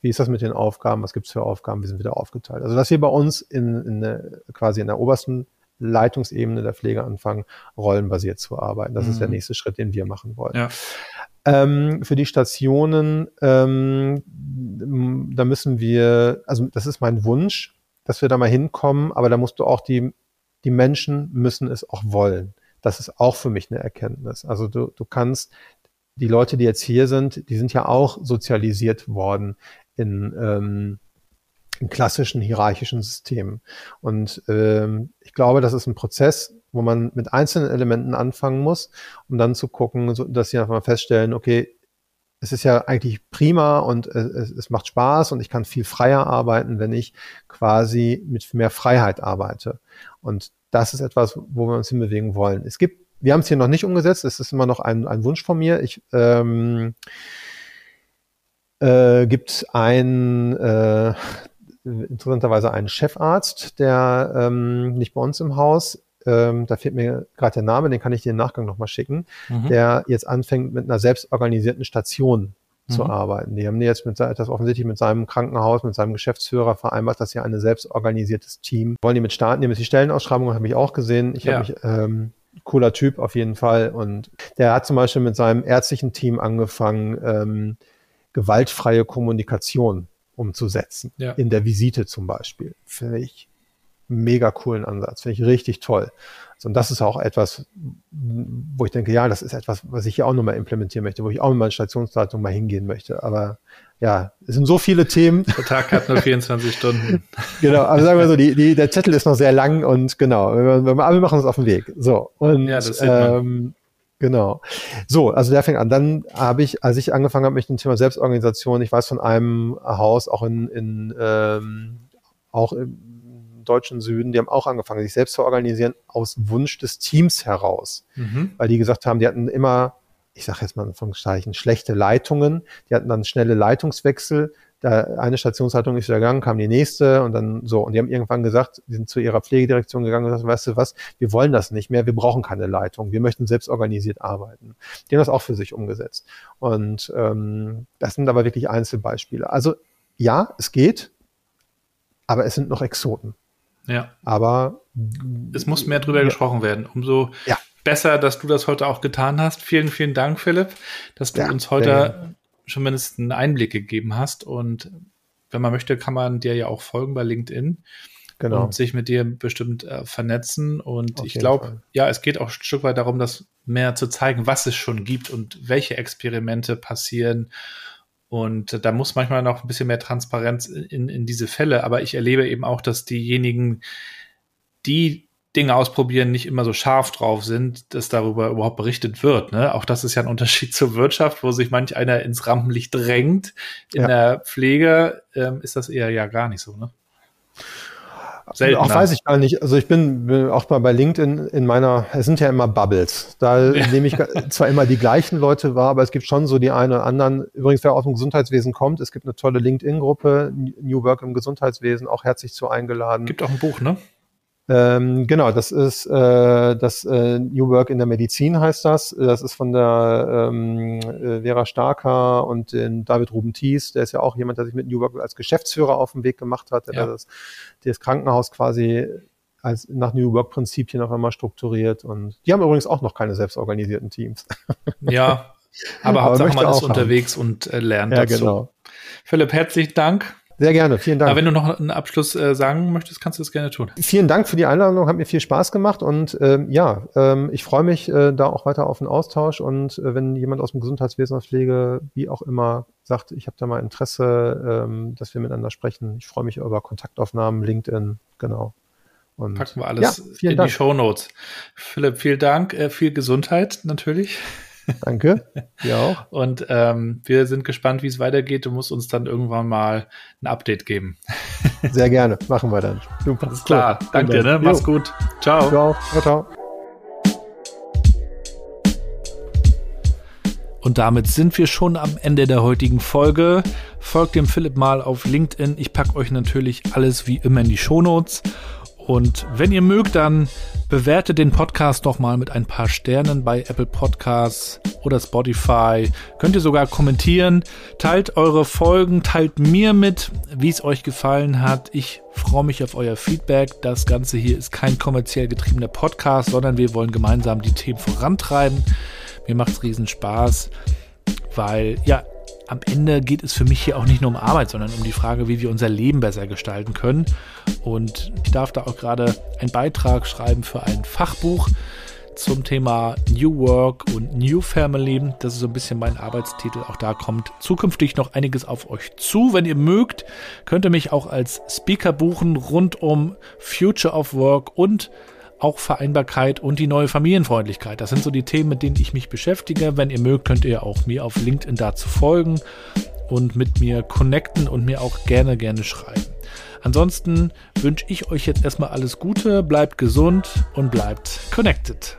wie ist das mit den Aufgaben? Was gibt es für Aufgaben? Wie sind wir da aufgeteilt? Also, dass wir bei uns in, in der, quasi in der obersten Leitungsebene der Pflege anfangen, rollenbasiert zu arbeiten. Das mhm. ist der mhm. nächste Schritt, den wir machen wollen. Ja. Ähm, für die Stationen, ähm, da müssen wir, also das ist mein Wunsch, dass wir da mal hinkommen, aber da musst du auch die, die Menschen müssen es auch wollen. Das ist auch für mich eine Erkenntnis. Also du, du kannst, die Leute, die jetzt hier sind, die sind ja auch sozialisiert worden in, ähm, in klassischen hierarchischen Systemen. Und ähm, ich glaube, das ist ein Prozess, wo man mit einzelnen Elementen anfangen muss, um dann zu gucken, so, dass sie einfach mal feststellen, okay, es ist ja eigentlich prima und es, es macht Spaß und ich kann viel freier arbeiten, wenn ich quasi mit mehr Freiheit arbeite. Und das ist etwas, wo wir uns hinbewegen wollen. Es gibt, wir haben es hier noch nicht umgesetzt, es ist immer noch ein, ein Wunsch von mir. Ich ähm, äh, gibt ein äh, interessanterweise einen Chefarzt, der ähm, nicht bei uns im Haus, ähm, da fehlt mir gerade der Name, den kann ich dir im Nachgang nochmal schicken, mhm. der jetzt anfängt mit einer selbstorganisierten Station mhm. zu arbeiten. Die haben jetzt mit das offensichtlich mit seinem Krankenhaus, mit seinem Geschäftsführer vereinbart, dass sie ein selbstorganisiertes Team wollen die mit starten. Die jetzt die Stellenausschreibung habe ich auch gesehen. Ich ja. habe mich ähm, cooler Typ auf jeden Fall und der hat zum Beispiel mit seinem ärztlichen Team angefangen. Ähm, gewaltfreie Kommunikation umzusetzen. Ja. In der Visite zum Beispiel. Finde ich mega coolen Ansatz. Finde ich richtig toll. und das ist auch etwas, wo ich denke, ja, das ist etwas, was ich hier auch nochmal implementieren möchte, wo ich auch mit meiner Stationsleitung mal hingehen möchte. Aber ja, es sind so viele Themen. Der Tag hat nur 24 Stunden. genau, also sagen wir so, die, die, der Zettel ist noch sehr lang und genau, wir, wir, wir machen uns auf den Weg. So, und ja, das ähm, Genau. So, also der fängt an. Dann habe ich, als ich angefangen habe mit dem Thema Selbstorganisation, ich weiß von einem Haus auch in, in ähm, auch im deutschen Süden, die haben auch angefangen, sich selbst zu organisieren aus Wunsch des Teams heraus, mhm. weil die gesagt haben, die hatten immer, ich sage jetzt mal in Anführungszeichen, schlechte Leitungen, die hatten dann schnelle Leitungswechsel, da eine Stationsleitung ist gegangen, kam die nächste und dann so. Und die haben irgendwann gesagt, die sind zu ihrer Pflegedirektion gegangen und gesagt, weißt du was, wir wollen das nicht mehr, wir brauchen keine Leitung, wir möchten selbst organisiert arbeiten. Die haben das auch für sich umgesetzt. Und ähm, das sind aber wirklich Einzelbeispiele. Also ja, es geht, aber es sind noch Exoten. Ja. Aber es muss mehr drüber ja. gesprochen werden. Umso ja. Besser, dass du das heute auch getan hast. Vielen, vielen Dank, Philipp, dass du ja, uns heute schon mindestens einen Einblick gegeben hast. Und wenn man möchte, kann man dir ja auch folgen bei LinkedIn. Genau. Und sich mit dir bestimmt äh, vernetzen. Und Auf ich glaube, ja, es geht auch ein Stück weit darum, das mehr zu zeigen, was es schon gibt und welche Experimente passieren. Und da muss manchmal noch ein bisschen mehr Transparenz in, in diese Fälle. Aber ich erlebe eben auch, dass diejenigen, die Dinge ausprobieren, nicht immer so scharf drauf sind, dass darüber überhaupt berichtet wird. Ne? Auch das ist ja ein Unterschied zur Wirtschaft, wo sich manch einer ins Rampenlicht drängt. In ja. der Pflege ähm, ist das eher ja gar nicht so. Ne? Seltener. Auch weiß ich gar nicht. Also ich bin, bin auch mal bei LinkedIn in meiner, es sind ja immer Bubbles. Da ja. nehme ich zwar immer die gleichen Leute wahr, aber es gibt schon so die einen oder anderen. Übrigens, wer aus dem Gesundheitswesen kommt, es gibt eine tolle LinkedIn-Gruppe, New Work im Gesundheitswesen, auch herzlich zu eingeladen. Gibt auch ein Buch, ne? Ähm, genau, das ist äh, das äh, New Work in der Medizin heißt das. Das ist von der ähm, äh, Vera Starker und den David Ruben Thies. Der ist ja auch jemand, der sich mit New Work als Geschäftsführer auf den Weg gemacht hat, der ja. das, das Krankenhaus quasi als nach New Work Prinzipien auf einmal strukturiert. Und die haben übrigens auch noch keine selbstorganisierten Teams. Ja, aber, aber Hauptsache man ist unterwegs haben. und äh, lernt ja, dazu. Genau. Philipp, herzlichen Dank. Sehr gerne, vielen Dank. Aber wenn du noch einen Abschluss äh, sagen möchtest, kannst du das gerne tun. Vielen Dank für die Einladung, hat mir viel Spaß gemacht und ähm, ja, ähm, ich freue mich äh, da auch weiter auf den Austausch und äh, wenn jemand aus dem Gesundheitswesen oder Pflege, wie auch immer, sagt, ich habe da mal Interesse, ähm, dass wir miteinander sprechen. Ich freue mich über Kontaktaufnahmen, LinkedIn, genau. Und Packen wir alles ja, in Dank. die Show Notes. Philipp, vielen Dank, äh, viel Gesundheit natürlich. Danke. Ja auch. Und ähm, wir sind gespannt, wie es weitergeht. Du musst uns dann irgendwann mal ein Update geben. Sehr gerne. Machen wir dann. Super. Alles klar. Cool. Danke, ne? Mach's gut. Ciao. Ciao. Ciao, ciao. Und damit sind wir schon am Ende der heutigen Folge. Folgt dem Philipp mal auf LinkedIn. Ich packe euch natürlich alles wie immer in die Shownotes. Und wenn ihr mögt, dann bewertet den Podcast doch mal mit ein paar Sternen bei Apple Podcasts oder Spotify. Könnt ihr sogar kommentieren. Teilt eure Folgen, teilt mir mit, wie es euch gefallen hat. Ich freue mich auf euer Feedback. Das Ganze hier ist kein kommerziell getriebener Podcast, sondern wir wollen gemeinsam die Themen vorantreiben. Mir macht es riesen Spaß, weil ja, am Ende geht es für mich hier auch nicht nur um Arbeit, sondern um die Frage, wie wir unser Leben besser gestalten können. Und ich darf da auch gerade einen Beitrag schreiben für ein Fachbuch zum Thema New Work und New Family. Das ist so ein bisschen mein Arbeitstitel. Auch da kommt zukünftig noch einiges auf euch zu. Wenn ihr mögt, könnt ihr mich auch als Speaker buchen rund um Future of Work und auch Vereinbarkeit und die neue Familienfreundlichkeit. Das sind so die Themen, mit denen ich mich beschäftige. Wenn ihr mögt, könnt ihr auch mir auf LinkedIn dazu folgen und mit mir connecten und mir auch gerne, gerne schreiben. Ansonsten wünsche ich euch jetzt erstmal alles Gute, bleibt gesund und bleibt connected.